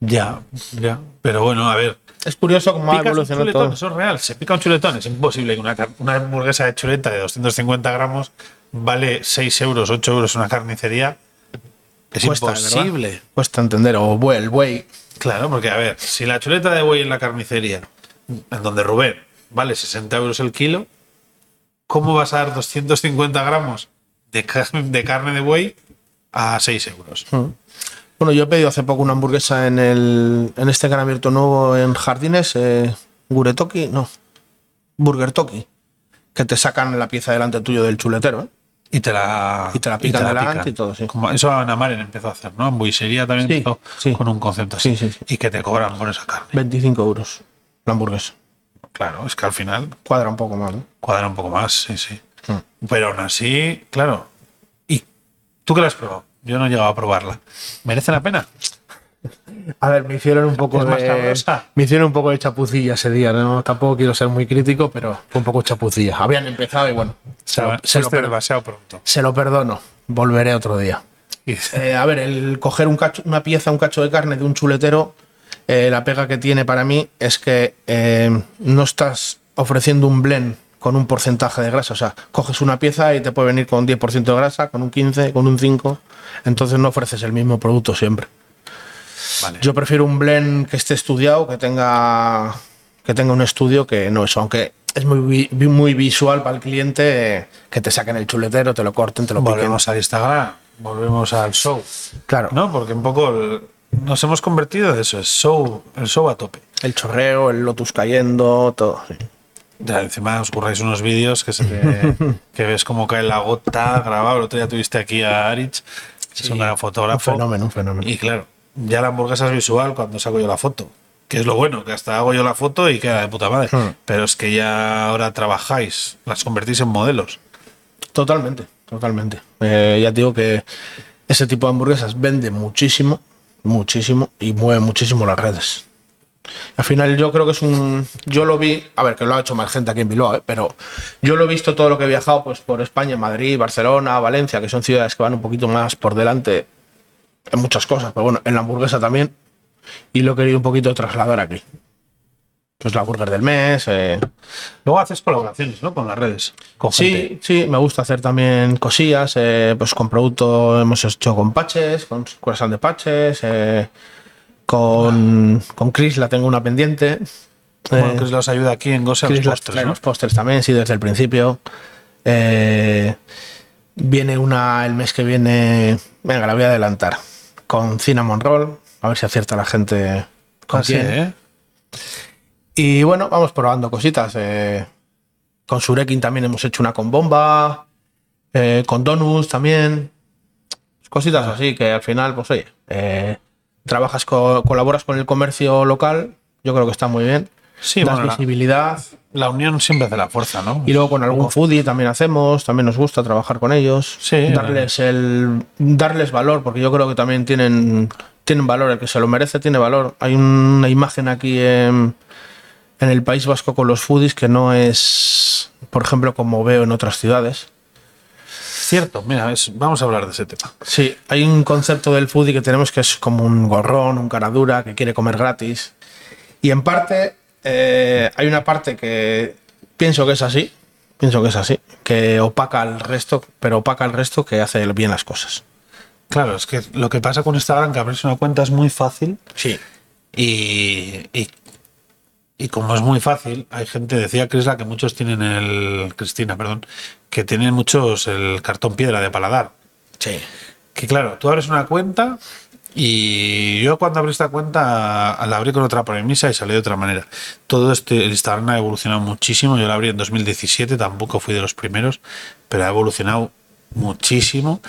Ya, ya. Pero bueno, a ver, Es curioso cómo ha evolucionado todo. eso es real. Se pica un chuletón, es imposible que una, hamburguesa de chuleta de 250 gramos vale 6 euros, 8 euros en una carnicería. Es Cuesta, ¿verdad? imposible. Cuesta entender. O buey, el buey. Claro, porque a ver, si la chuleta de buey en la carnicería, en donde Rubén vale 60 euros el kilo, ¿cómo vas a dar 250 gramos de, car- de carne de buey a 6 euros? Bueno, yo he pedido hace poco una hamburguesa en el en este han abierto nuevo en Jardines, eh, Guretoki, no, Burger Toki, que te sacan la pieza delante tuyo del chuletero, ¿eh? Y te la, Y te la pican delante y todo, sí. Como eso Ana Maren empezó a hacer, ¿no? En buisería también Sí, empezó sí. con un concepto así. Sí. Y que te cobran por esa carne. 25 euros la hamburguesa. Claro, es que al final Cuadra un poco más, ¿no? cuadra un poco más, sí, sí. Hmm. Pero aún así, claro. ¿Y tú qué la has probado? Yo no he llegado a probarla. ¿Merece la pena? A ver, me hicieron un poco Es de me hicieron un poco de chapucilla ese día, ¿no? Tampoco quiero ser muy crítico, pero fue un poco chapucilla. Habían empezado y bueno, se lo, se lo Fuiste per- demasiado pronto. se lo perdono. Volveré otro día. Eh, a ver, el coger un cacho- una pieza, un cacho de carne de un chuletero, eh, la pega que tiene para mí es que eh, no estás ofreciendo un blend con un porcentaje de grasa. O sea, coges una pieza y te puede venir con 10% de grasa, con un 15, con un 5. Entonces no ofreces el mismo producto siempre. Vale. Yo prefiero un blend que esté estudiado, que tenga, que tenga un estudio que no eso. Aunque es muy, muy visual para el cliente que te saquen el chuletero, te lo corten, te lo piquen. volvemos al Instagram, volvemos al show. Claro. ¿No? Porque un poco el- nos hemos convertido en eso, es show, el show a tope. El chorreo, el lotus cayendo, todo. sí. Ya, encima os curráis unos vídeos que se ve- que ves cómo cae la gota grabado. El otro día tuviste aquí a Arich, que es un gran Un fenómeno, un fenómeno. Y claro, ya la hamburguesa es visual cuando saco yo la foto. Que es lo bueno, que hasta hago yo la foto y queda de puta madre. Hmm. Pero es que ya ahora trabajáis, las convertís en modelos. Totalmente, totalmente. Eh, ya te digo que ese tipo de hamburguesas vende muchísimo, muchísimo y mueve muchísimo las redes. Al final yo creo que es un... Yo lo vi, a ver, que lo ha hecho más gente aquí en Bilbao, ¿eh? pero yo lo he visto todo lo que he viajado pues por España, Madrid, Barcelona, Valencia, que son ciudades que van un poquito más por delante en muchas cosas, pero bueno, en la hamburguesa también. Y lo he querido un poquito trasladar aquí. Pues la burger del mes. eh, Luego haces colaboraciones, ¿no? Con las redes. Con gente. Sí, sí, me gusta hacer también cosillas, eh, pues con producto hemos hecho con patches, con croissant de patches, eh, con, con Chris la tengo una pendiente. Bueno, eh, que os los ayuda aquí en Gose los Chris pósters también, sí, desde el principio. Eh, viene una el mes que viene, venga, la voy a adelantar, con Cinnamon Roll, a ver si acierta la gente con Ah, sí, quién. ¿eh? Y bueno, vamos probando cositas. eh, con Surekin también hemos hecho una con bomba. con Donuts también. Cositas Ah. así que al final, pues oye, trabajas, co- colaboras con el comercio local. Yo creo que está muy bien. Sí, das bueno, la- visibilidad. La unión siempre hace la fuerza, ¿no? Y luego con algún foodie también hacemos, también nos gusta trabajar con ellos. Sí, darles el darles valor, porque yo creo que también tienen, tienen valor, el que se lo merece tiene valor. Hay una imagen aquí en, en el País Vasco con los foodies que no es, por ejemplo, como veo en otras ciudades. Cierto, mira, es- vamos a hablar de ese tema. Sí, hay un concepto del foodie que tenemos que es como un gorrón, un cara dura, que quiere comer gratis. Y en parte, eh, hay una parte que pienso que es así, pienso que es así, que opaca al resto, pero opaca al resto que hace bien las cosas. Claro, es que lo que pasa con Instagram, que abrirse una cuenta es muy fácil Sí. y, y, y como es muy fácil, hay gente, decía Crisla, que muchos tienen el, Cristina, perdón, que tienen muchos el cartón piedra de paladar. Sí. Que claro, tú abres una cuenta y yo cuando abrí esta cuenta la abrí con otra premisa y salió de otra manera. Todo este el Instagram ha evolucionado muchísimo. Yo la abrí en 2017, tampoco fui de los primeros, pero ha evolucionado muchísimo.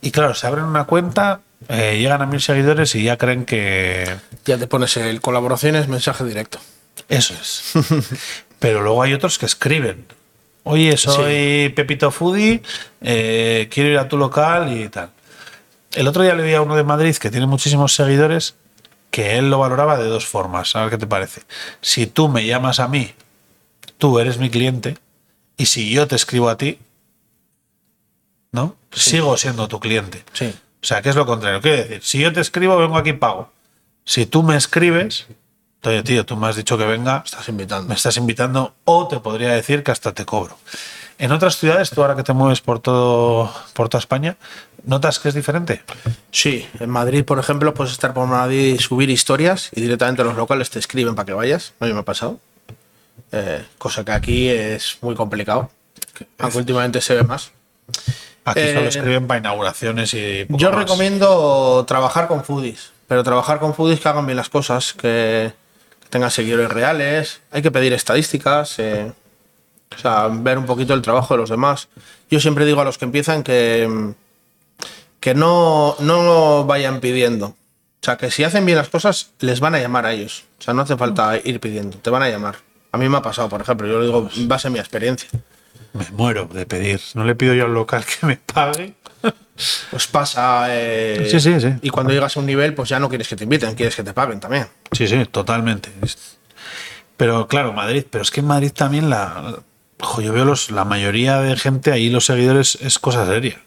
Y claro, se abren una cuenta, eh, llegan a mil seguidores y ya creen que Ya te pones el colaboraciones, mensaje directo. Eso es. Pero luego hay otros que escriben. Oye, soy Pepito Foodie, eh, quiero ir a tu local y tal. El otro día le vi a uno de Madrid que tiene muchísimos seguidores que él lo valoraba de dos formas. A ver qué te parece. Si tú me llamas a mí, tú eres mi cliente, y si yo te escribo a ti, ¿no? Sigo siendo tu cliente. Sí. O sea, que es lo contrario. Quiero decir, si yo te escribo, vengo aquí y pago. Si tú me escribes, oye, tío, tú me has dicho que venga, Estás invitando. me estás invitando, o te podría decir que hasta te cobro. En otras ciudades, tú ahora que te mueves por todo, por toda España, ¿notas que es diferente? Sí, en Madrid, por ejemplo, puedes estar por Madrid y subir historias y directamente los locales te escriben para que vayas. A mí me ha pasado. Eh, cosa que aquí es muy complicado. Aunque últimamente se ve más. Aquí Eh, solo escriben para inauguraciones y. poco Yo más. recomiendo trabajar con foodies, pero trabajar con foodies que hagan bien las cosas, que tengan seguidores reales. Hay que pedir estadísticas, eh, o sea, ver un poquito el trabajo de los demás. Yo siempre digo a los que empiezan que, que no, no vayan pidiendo. O sea, que si hacen bien las cosas, les van a llamar a ellos. O sea, no hace falta ir pidiendo, te van a llamar. A mí me ha pasado, por ejemplo, yo lo digo en base a mi experiencia. Me muero de pedir. No le pido yo al local que me pague. Pues pasa. eh, Sí, sí, sí. Y cuando llegas a un nivel, pues ya no quieres que te inviten, quieres que te paguen también. Sí, sí, totalmente. Pero claro, Madrid, pero es que en Madrid también la. ojo, yo veo los, la mayoría de gente ahí, los seguidores, es cosa seria.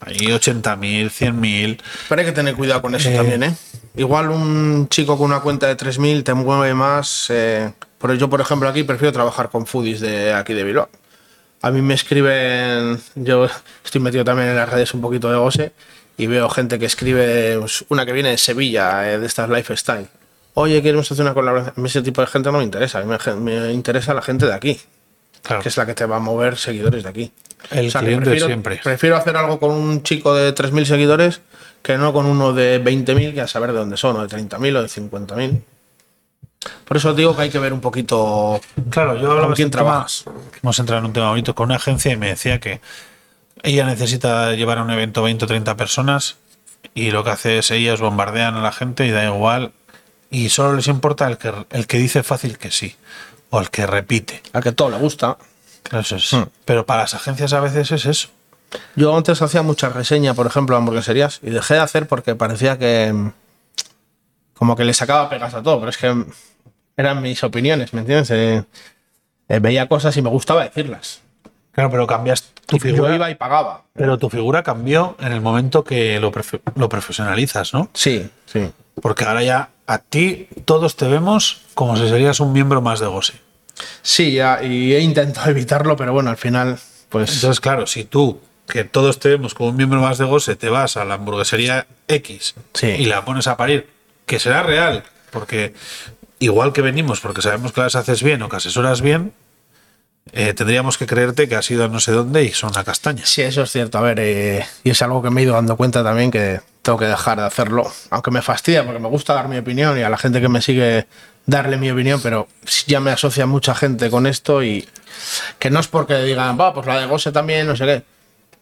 Ahí 80.000, 100.000. Pero hay que tener cuidado con eso Eh. también, ¿eh? Igual un chico con una cuenta de 3.000 te mueve más. Eh, por yo, por ejemplo, aquí prefiero trabajar con foodies de aquí de Bilbao. A mí me escriben, yo estoy metido también en las redes un poquito de goce y veo gente que escribe, pues, una que viene de Sevilla, eh, de estas lifestyle. Oye, queremos hacer una colaboración. Ese tipo de gente no me interesa, a mí me, me interesa la gente de aquí, Claro. que es la que te va a mover seguidores de aquí. El que cliente prefiero, siempre. Prefiero hacer algo con un chico de 3.000 seguidores que no con uno de 20.000 que a saber de dónde son, o de 30.000 o de 50.000. Por eso digo que hay que ver un poquito Claro, yo hablaba con quién tema- trabajas. Hemos entrado en un tema bonito con una agencia y me decía que ella necesita llevar a un evento 20 o 30 personas y lo que hace es ellos bombardean a la gente y da igual. Y solo les importa el que, el que dice fácil que sí. O el que repite. Al que todo le gusta. Eso es. Pero para las agencias a veces es eso. Yo antes hacía mucha reseña, por ejemplo, de hamburgueserías, y dejé de hacer porque parecía que. mm, como que le sacaba pegas a todo, pero es que eran mis opiniones, ¿me entiendes? Eh, eh, veía cosas y me gustaba decirlas. Claro, pero cambias tu Y figura. Yo iba y pagaba. Pero tu figura cambió en el momento que lo, lo profesionalizas, ¿no? Sí, sí. Porque ahora ya a ti todos te vemos como si serías un miembro más de Gose. Sí, ya, y he intentado evitarlo, pero bueno, al final, pues. Entonces, claro, si tú, que todos te vemos como un miembro más de Gose, te vas a la hamburguesería X Sí. y la pones a parir, que será real, porque igual que venimos porque sabemos que las haces bien o que asesoras bien, eh, tendríamos que creerte que has ido a no sé dónde y son una castaña. Sí, eso es cierto. A ver, eh, y es algo que me he ido dando cuenta también que tengo que dejar de hacerlo. Aunque me fastidia porque me gusta dar mi opinión y a la gente que me sigue darle mi opinión, pero ya me asocia mucha gente con esto y que no es porque digan, va, pues la de Gose también, no sé qué.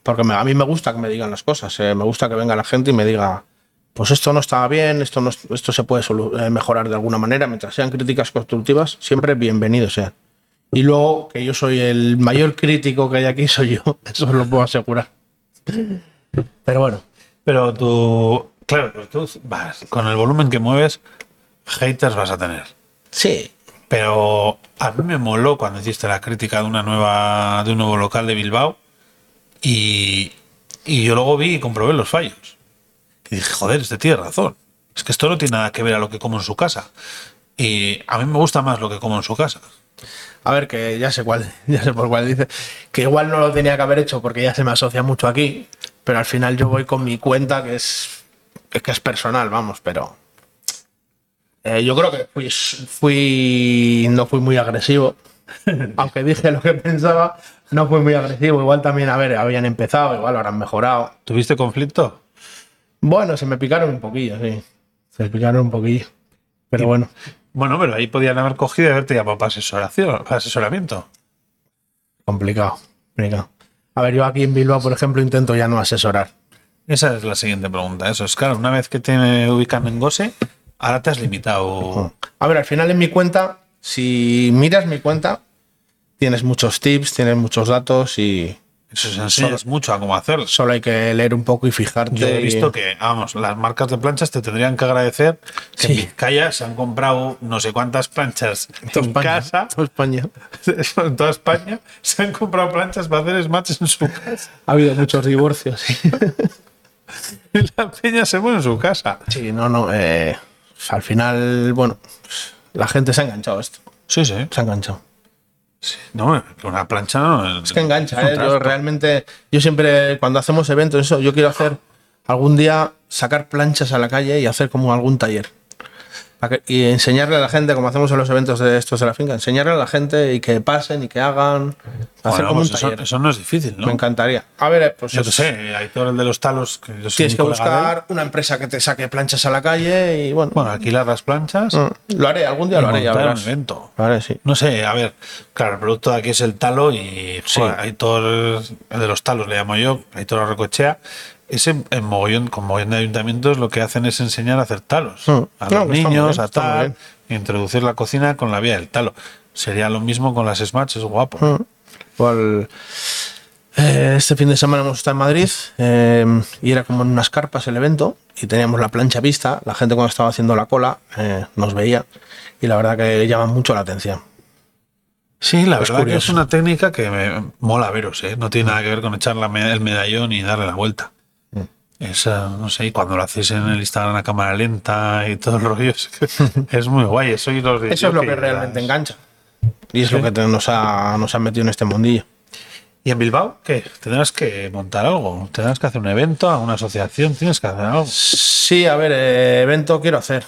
Porque a mí me gusta que me digan las cosas. eh, me gusta que venga la gente y me diga, pues esto no estaba bien, esto, no, esto se puede eh, mejorar de alguna manera. Mientras sean críticas constructivas, siempre bienvenidos sean. Y luego, que yo soy el mayor crítico que hay aquí, soy yo. Eso lo puedo asegurar. Pero bueno. Pero tú, claro, tú vas, con el volumen que mueves, haters vas a tener. Sí. Pero a mí me moló cuando hiciste la crítica de una nueva, de un nuevo local de Bilbao y, y yo luego vi y comprobé los fallos. Y dije, joder, este tiene razón. Es que esto no tiene nada que ver a lo que como en su casa. Y a mí me gusta más lo que como en su casa. A ver, que ya sé cuál, ya sé por cuál dice. Que igual no lo tenía que haber hecho porque ya se me asocia mucho aquí. Pero al final yo voy con mi cuenta que es, que es personal, vamos, pero. eh, yo creo que fui, fui. No fui muy agresivo. Aunque dije lo que pensaba, no fui muy agresivo. Igual también, a ver, habían empezado, igual habrán mejorado. ¿Tuviste conflicto? Bueno, se me picaron un poquillo, sí. Se me picaron un poquillo. Pero bueno. Bueno, pero ahí podían haber cogido y haberte llamado para, asesoración, para asesoramiento. Complicado, complicado. A ver, yo aquí en Bilbao, por ejemplo, intento ya no asesorar. Esa es la siguiente pregunta. Eso es claro, una vez que te ubican en Gose, ahora te has limitado. A ver, al final en mi cuenta, si miras mi cuenta, tienes muchos tips, tienes muchos datos y Eso se enseñas mucho a cómo hacerlo. solo hay que leer un poco y fijarte. Yo he y- visto que, vamos, las marcas de planchas te tendrían que agradecer que en Sí. Vizcaya se han comprado no sé cuántas planchas Toda en España, casa, toda España. en toda España, se han comprado planchas para hacer smatch en su casa. Ha habido muchos divorcios. Y la peña se pone en su casa. Sí, no, no. eh, al final, bueno, la gente se ha enganchado a esto. Sí, sí. Se ha enganchado. No, una plancha no. Es que engancha, ¿eh? Yo realmente, yo siempre, cuando hacemos eventos, eso, yo quiero hacer algún día sacar planchas a la calle y hacer como algún taller. Para que- y enseñarle a la gente, como hacemos en los eventos de estos de la finca, enseñarle a la gente y que pasen y que hagan. Hacer Bueno, como un pues eso, taller. eso no es difícil, ¿no? Me encantaría. A ver, pues Yo es- sé, hay todo el de los talos. Que yo soy tienes un que buscar una empresa que te saque planchas a la calle y bueno. Bueno, alquilar las planchas. mm, lo haré, algún día lo haré, ya montar un verás. evento. Lo haré, sí. No sé, a ver, claro, el producto de aquí es el talo y Sí. hay todo el, el de los talos, le llamo yo, hay todo la recochea. Ese en mogollón, con mogollón de ayuntamientos lo que hacen es enseñar a hacer talos Mm. a los que niños, bien, a tal, introducir la cocina con la vía del talo. Sería lo mismo con las Smash, es guapo. Mm. Eh, este fin de semana hemos estado en Madrid eh, y era como en unas carpas el evento y teníamos la plancha vista. La gente cuando estaba haciendo la cola eh, nos veía y la verdad que llama mucho la atención. Sí, la Es verdad que curioso. es una técnica que me mola veros, ¿eh? no tiene nada que ver con echar la el medallón y darle la vuelta. Esa, no sé, y cuando lo hacéis en el Instagram a cámara lenta y todo el rollo, es, es muy guay. Eso, y los Eso es lo que realmente engancha y es lo que te- nos, ha, nos ha metido en este mundillo. ¿Y en Bilbao qué? Tendrás que montar algo, tendrás que hacer un evento, alguna asociación, tienes que hacer algo. Sí, a ver, eh, evento quiero hacer.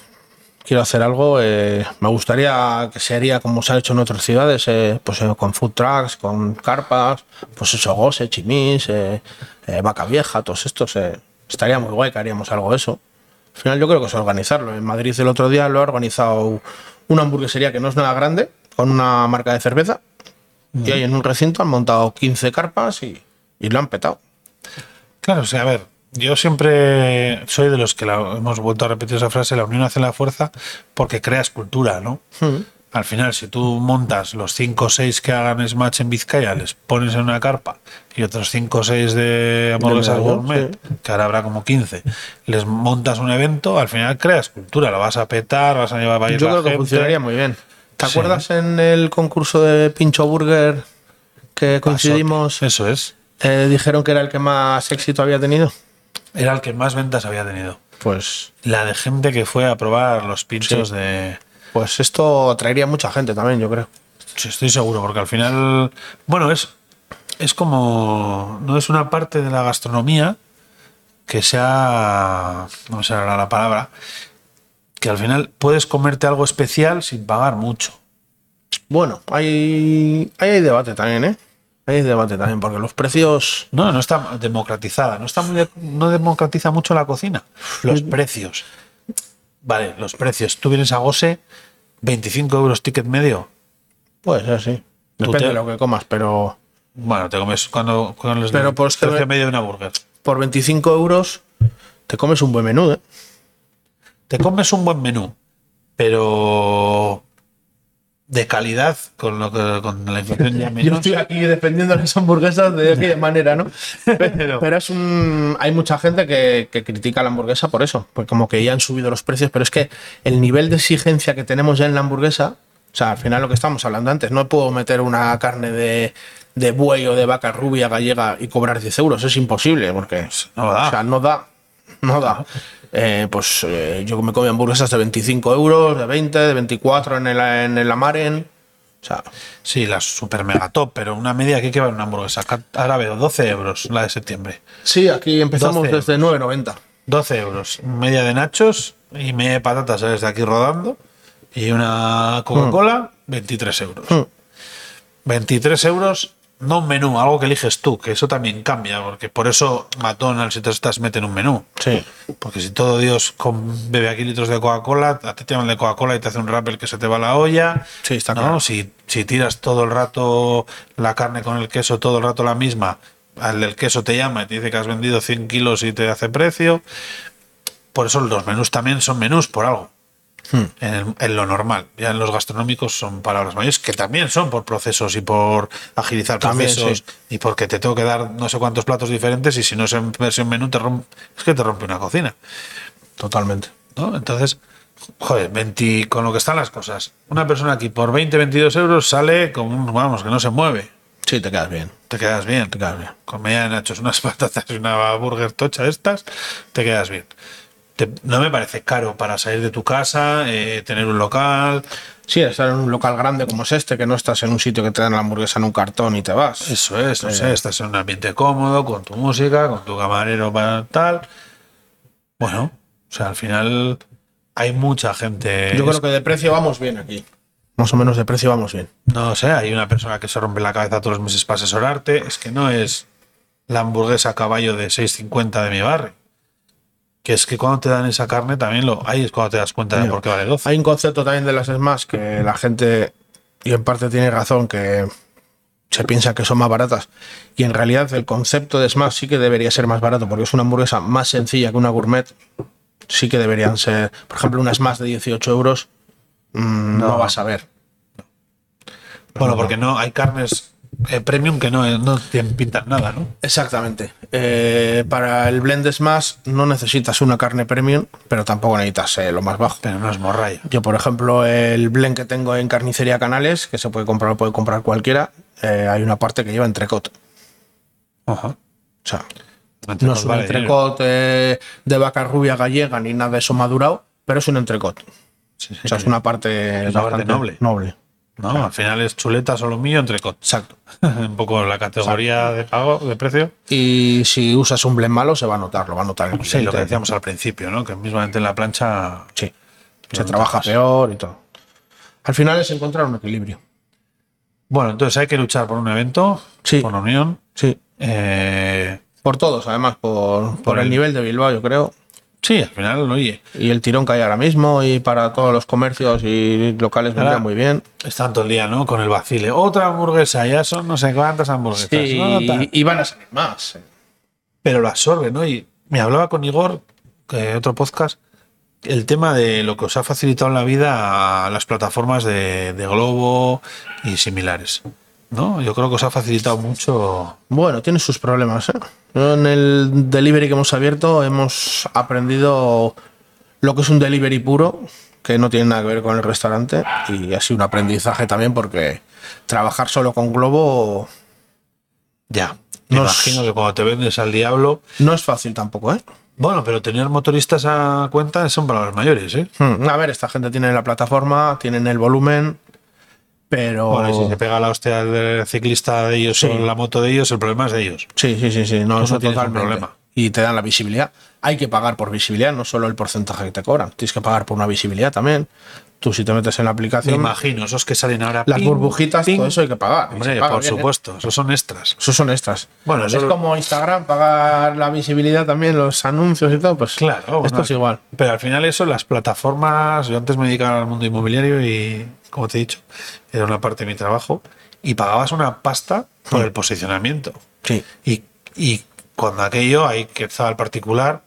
Quiero hacer algo. eh, me gustaría que se haría como se ha hecho en otras ciudades, eh, pues eh, con food trucks, con carpas, pues eso, Gose, Chimis, eh, eh, Vaca Vieja, todos estos. Estaría muy guay que haríamos algo de eso. Al final yo creo que es organizarlo. En Madrid el otro día lo ha organizado una hamburguesería que no es nada grande, con una marca de cerveza. Y ahí en un recinto han montado 15 carpas y, y lo han petado. Claro, o sea, a ver, yo siempre soy de los que la- hemos vuelto a repetir esa frase, la unión hace la fuerza, porque creas cultura, ¿no? Al final, si tú montas los 5 o 6 que hagan Smash en Vizcaya, les pones en una carpa y otros 5 o 6 de hamburguesas gourmet, que ahora habrá como 15, les montas un evento, al final creas cultura, lo vas a petar, vas a llevar a Yo la creo que gente. funcionaría muy bien. ¿Te Sí. acuerdas en el concurso de Pincho Burger que coincidimos? Eso es. eh, dijeron que era el que más éxito había tenido. Era el que más ventas había tenido. Pues, La de gente que fue a probar los pinchos Sí. de. Pues esto atraería mucha gente también, yo creo. Sí, estoy seguro, porque al final. Bueno, es. Es como. No es una parte de la gastronomía que sea. No sé ahora la palabra. Que al final puedes comerte algo especial sin pagar mucho. Bueno, hay, hay debate también, ¿eh? Hay debate también, porque los precios. No, no está democratizada. No está muy no democratiza mucho la cocina. Los precios. Vale, los precios. Tú vienes a Gose, 25 euros ticket medio. Pues ser, sí. Tú Depende te- de lo que comas, pero Bueno, te comes cuando con los Pero que precio me- medio de una burger. por 25 euros te comes un buen menú, ¿eh? Te comes un buen menú, pero de calidad con lo que con la inflación ya Yo menos. estoy aquí defendiendo las hamburguesas de aquella manera, ¿no? Pero- Pero es un. Hay mucha gente que, que critica la hamburguesa por eso, pues como que ya han subido los precios, pero es que el nivel de exigencia que tenemos ya en la hamburguesa, o sea, al final lo que estamos hablando antes, no puedo meter una carne de, de buey o de vaca rubia gallega y cobrar 10 euros, es imposible, porque No da. o sea, no da, no da. Eh, pues eh, yo me comí hamburguesas de 25 euros, de 20, de 24 en el, en el Amaren. O sea, Sí, la super mega top, pero una media que va en una hamburguesa. Ahora veo 12 euros la de septiembre. sí, aquí empezamos 12 desde 9.90. 12 euros. Media de nachos y media de patatas desde aquí rodando. Y una Coca-Cola, 23 euros. Mm. 23 euros, no un menú, algo que eliges tú, que eso también cambia, porque por eso McDonald's y todas estas meten un menú. Sí. Porque si todo Dios con, bebe aquí litros de Coca-Cola, a ti te llaman de Coca-Cola y te hace un rappel que se te va la olla. Sí, está ¿no? claro. Si, si tiras todo el rato la carne con el queso, todo el rato la misma, al del queso te llama y te dice que has vendido 100 kilos y te hace precio. Por eso los menús también son menús por algo. Hmm. En, el- en lo normal. Ya en los gastronómicos son palabras mayores, que también son por procesos y por agilizar También, procesos sí. y porque te tengo que dar no sé cuántos platos diferentes y si no es en versión menú te rompe, es que te rompe una cocina. Totalmente. ¿no? Entonces, joder, 20, con lo que están las cosas, una persona aquí por 20, 22 euros sale con un, vamos, que no se mueve. Sí, te quedas bien. Te quedas bien. Te quedas bien. Con media de nachos, unas patatas y una burger tocha de estas, te quedas bien. Te- no me parece caro para salir de tu casa, eh, tener un local. Sí, estar en un local grande como es este, que no estás en un sitio que te dan la hamburguesa en un cartón y te vas. Eso es, no sé, estás en un ambiente cómodo, con tu música, con tu camarero para tal. Bueno, o sea, al final hay mucha gente. Yo creo que de precio vamos bien aquí. Más o menos de precio vamos bien. No sé, hay una persona que se rompe la cabeza todos los meses para asesorarte. Es que no es la hamburguesa a caballo de 6.50 de mi barrio. Que es que cuando te dan esa carne también lo. Ahí es cuando te das cuenta de por qué vale 12. Hay un concepto también de las Smash que la gente, y en parte tiene razón, que se piensa que son más baratas. Y en realidad el concepto de Smash sí que debería ser más barato, porque es una hamburguesa más sencilla que una gourmet. Sí que deberían ser, por ejemplo, una Smash de 18 euros. mm, no. vas a ver. Bueno, porque no hay carnes eh, premium que no, no te pintan nada, ¿no? Exactamente. Eh, para el blend Smash no necesitas una carne premium, pero tampoco necesitas eh, lo más bajo. Pero no es morralla. Yo, por ejemplo, el blend que tengo en Carnicería Canales, que se puede comprar, lo puede comprar cualquiera, eh, hay una parte que lleva entrecot. Ajá. O sea, Entrecot no es un vale entrecot eh, de vaca rubia gallega ni nada de eso madurado, pero es un entrecot. Sí, sí, O sea, es una parte, Es una parte noble. noble. No, al final es chuleta, solomillo, entrecot. Exacto. Un poco la categoría de pago, de precio. Y si usas un blend malo, se va a notar, lo va a notar el Sí, lo que decíamos al principio, ¿no? Que mismamente en la plancha. Sí. Se trabaja peor y todo. Al final es encontrar un equilibrio. Bueno, entonces hay que luchar por un evento, Sí. por la unión. Sí. Eh, Por todos, además, por, por el el- nivel de Bilbao, yo creo. Sí, al final, oye, Y el tirón que hay ahora mismo y para todos los comercios y locales vendría Ahora- muy bien. están todo el día, ¿no? Con el vacile. Otra hamburguesa, ya son no sé cuántas hamburguesas. Sí, y, y van a salir más. Pero lo absorbe, ¿no? Y Me hablaba con Igor, que otro podcast, el tema de lo que os ha facilitado en la vida a las plataformas de, de Globo y similares. ¿No? Yo creo que os ha facilitado mucho. Bueno, tiene sus problemas. ¿eh? En el delivery que hemos abierto hemos aprendido lo que es un delivery puro, que no tiene nada que ver con el restaurante, y ha sido un aprendizaje también porque trabajar solo con Globo Ya. Me Nos- imagino que cuando te vendes al diablo. no es fácil tampoco, ¿eh? Bueno, pero tener motoristas a cuenta son palabras mayores, ¿eh? Hmm, A ver, esta gente tiene la plataforma, tienen el volumen, pero... Bueno, si se pega la hostia del ciclista de ellos Sí. o la moto de ellos, el problema es de ellos. Sí, sí, sí, sí, no, Tú eso no tienes un problema. Y te dan la visibilidad. Hay que pagar por visibilidad, no solo el porcentaje que te cobran. Tienes que pagar por una visibilidad también. Tú si te metes en la Me aplicación, imagino, esos que salen ahora. las ping, burbujitas, ping. todo eso hay que pagar. Hombre, paga por bien, ¿eh? supuesto, esos son extras. Esos son extras. Bueno, es eso- como Instagram, pagar la visibilidad también, los anuncios y todo. Pues Claro, esto es igual. Pero al final eso, las plataformas, yo antes me dedicaba al mundo inmobiliario y, como te he dicho, era una parte de mi trabajo y pagabas una pasta por el posicionamiento. Sí. Y, y cuando aquello, ahí que estaba el particular,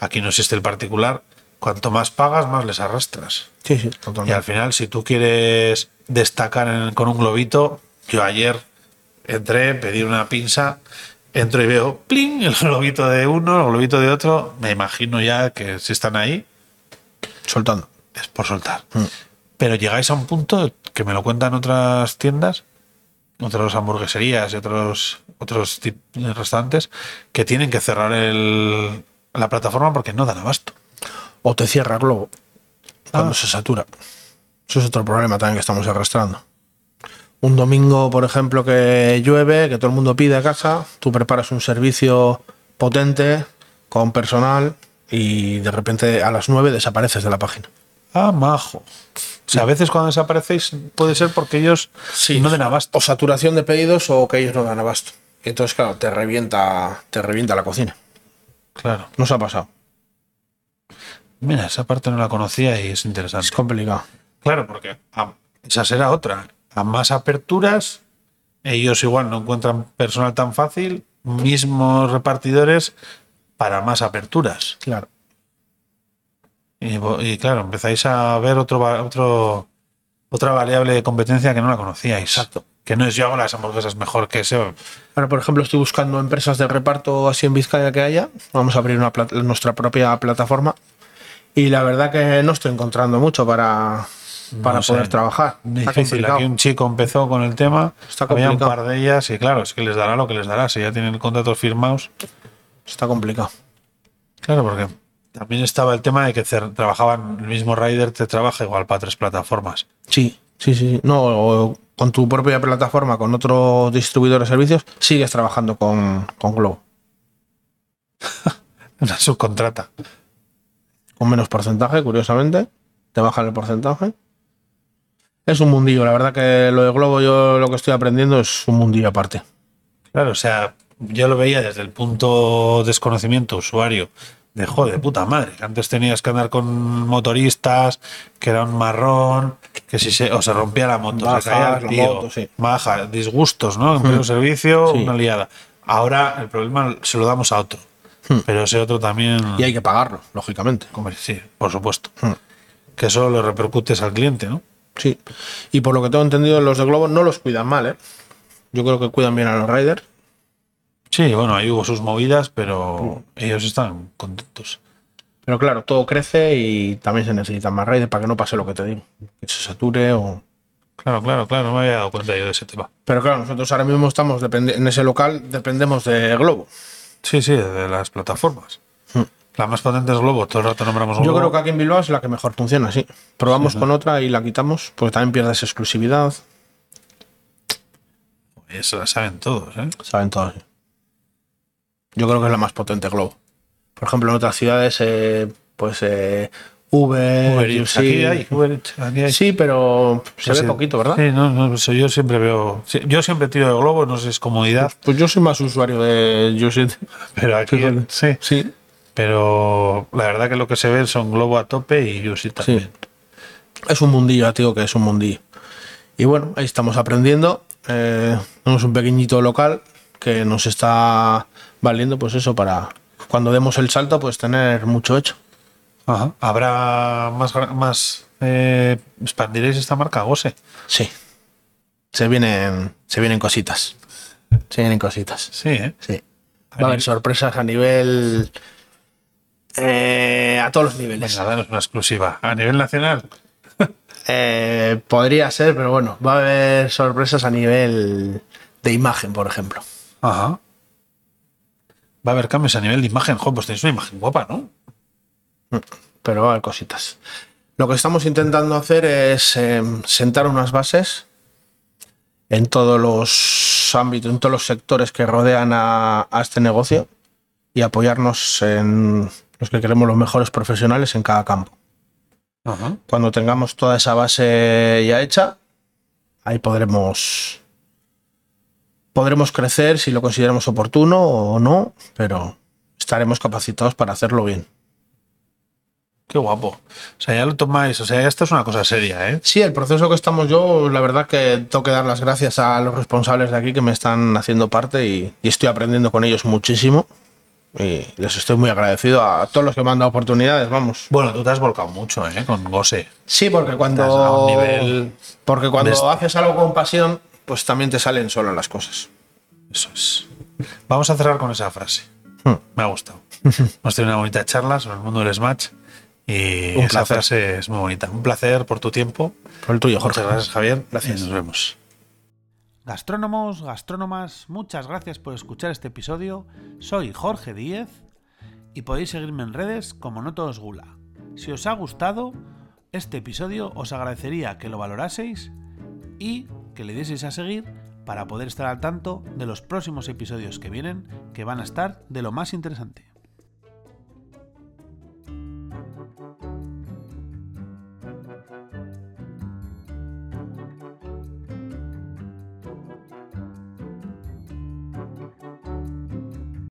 aquí no existe el particular, cuanto más pagas, más les arrastras. Sí, sí, Y totalmente. al final, si tú quieres destacar en- con un globito, yo ayer entré, pedí una pinza, entro y veo, ¡pling! el globito de uno, el globito de otro, me imagino ya que si están ahí, Soltando. es por soltar. Pero llegáis a un punto que me lo cuentan otras tiendas, otras hamburgueserías y otros, otros restaurantes, que tienen que cerrar el- la plataforma porque no dan abasto. O te cierra Globo cuando Ah. se satura. Eso es otro problema también que estamos arrastrando. Un domingo, por ejemplo, que llueve, que todo el mundo pide a casa, tú preparas un servicio potente con personal y de repente a las 9 desapareces de la página. Ah, majo. O sea, a veces cuando desaparecéis puede ser porque ellos no den abasto. O saturación de pedidos o que ellos no dan abasto. Entonces, claro, te revienta, te revienta la cocina. Claro. Nos ha pasado. Mira, esa parte no la conocía y es interesante. Es complicado. Claro, porque a- esa será otra. A más aperturas, ellos igual no encuentran personal tan fácil, mismos repartidores para más aperturas. Claro. Y, claro, empezáis a ver otro, otro, otra variable de competencia que no la conocíais. Exacto. Que no es yo hago las hamburguesas mejor que ese. Ahora, por ejemplo, estoy buscando empresas de reparto así en Vizcaya que haya. Vamos a abrir una nuestra propia plataforma. Y la verdad que no estoy encontrando mucho para, para No sé. poder trabajar. Difícil. Aquí un chico empezó con el tema. Está Había un par de ellas y claro, es que les dará lo que les dará. Si ya tienen contratos firmados. Está complicado. Claro, porque también estaba el tema de que trabajaban, el mismo rider te trabaja igual para tres plataformas. Sí, sí, sí. No, con tu propia plataforma, con otro distribuidor de servicios, sigues trabajando con, con Globo. Una subcontrata. Con menos porcentaje, curiosamente. Te bajan el porcentaje. Es un mundillo. La verdad que lo de Globo, yo lo que estoy aprendiendo es un mundillo aparte. Claro, o sea, yo lo veía desde el punto desconocimiento usuario. De joder, de puta madre. que Antes tenías que andar con motoristas, que era un marrón, que si se, o se rompía la moto, Bajas, se caía el tío, moto, sí. baja, disgustos, ¿no? En pleno servicio, Sí. una liada. Ahora el problema se lo damos a otro. Pero ese otro también. Y hay que pagarlo, lógicamente. Sí, por supuesto. Hmm. Que eso lo repercutes al cliente, ¿no? Sí. Y por lo que tengo entendido, los de Globo no los cuidan mal, ¿eh? Yo creo que cuidan bien a los riders. Sí, bueno, ahí hubo sus movidas, pero ellos están contentos. Pero claro, todo crece y también se necesitan más riders para que no pase lo que te digo. Que se sature o... Claro, claro, claro, no me había dado cuenta yo de ese tema. Pero claro, nosotros ahora mismo estamos en ese local, dependemos de Globo. Sí, sí, de las plataformas. La más potente es Globo, todo el rato nombramos Globo. Yo creo que aquí en Bilbao es la que mejor funciona, sí. Probamos con otra y la quitamos, porque también pierdes exclusividad. Eso la saben todos, ¿eh? Saben todos. sí. Yo creo que es la más potente Globo. Por ejemplo, en otras ciudades, eh, pues eh, Uber, Uber Eats, UC. aquí hay, Uber Eats, aquí hay. Sí, pero se Sí, ve sí. poquito, ¿verdad? Sí, no, no, eso yo siempre veo. yo siempre tiro de Globo, no sé es comodidad, Pues yo soy más usuario de Usit. pero aquí sí. Sí. Pero la verdad que lo que se ve son Globo a tope y Yusi también. Es un mundillo, tío, que es un mundillo. Y bueno, ahí estamos aprendiendo. Eh, tenemos un pequeñito local que nos está valiendo, pues eso, para, cuando demos el salto, pues tener mucho hecho. Ajá. ¿Habrá más, más eh, expandiréis esta marca, Gose? Sí. Se vienen, se vienen cositas. Se vienen cositas. Sí, ¿eh? Sí. Va a haber sorpresas a nivel. eh, a todos los niveles. Venga, danos una exclusiva. A nivel nacional. Eh, podría ser, pero bueno, va a haber sorpresas a nivel de imagen, por ejemplo. Ajá. Va a haber cambios a nivel de imagen. Joder, pues tenéis una imagen guapa, ¿no? Pero va a haber cositas. Lo que estamos intentando hacer es eh, sentar unas bases en todos los ámbitos, en todos los sectores que rodean a, a este negocio y apoyarnos en los que queremos los mejores profesionales en cada campo. Ajá. Cuando tengamos toda esa base ya hecha, ahí podremos podremos crecer si lo consideramos oportuno o no, pero estaremos capacitados para hacerlo bien. Qué guapo. O sea, ya lo tomáis. O sea, esto es una cosa seria, ¿eh? Sí, el proceso que estamos yo, la verdad que tengo que dar las gracias a los responsables de aquí que me están haciendo parte y, y estoy aprendiendo con ellos muchísimo. Y les estoy muy agradecido a todos los que me han dado oportunidades, vamos. Bueno, tú te has volcado mucho, ¿eh? Con Gose. Sí, porque cuando, nivel porque cuando haces algo con pasión, pues también te salen solo las cosas. Eso es. Vamos a cerrar con esa frase. Hmm. Me ha gustado. Hemos tenido una bonita charla sobre el mundo del Smash. Y Un esa placer. frase es muy bonita. Un placer por tu tiempo. Por el tuyo, Jorge. Muchas gracias, Javier. Gracias. Y nos vemos. Gastrónomos, gastrónomas, muchas gracias por escuchar este episodio. Soy Jorge Díez y podéis seguirme en redes como No Todos Gula. Si os ha gustado este episodio, os agradecería que lo valoraseis y que le dieseis a seguir para poder estar al tanto de los próximos episodios que vienen, que van a estar de lo más interesante.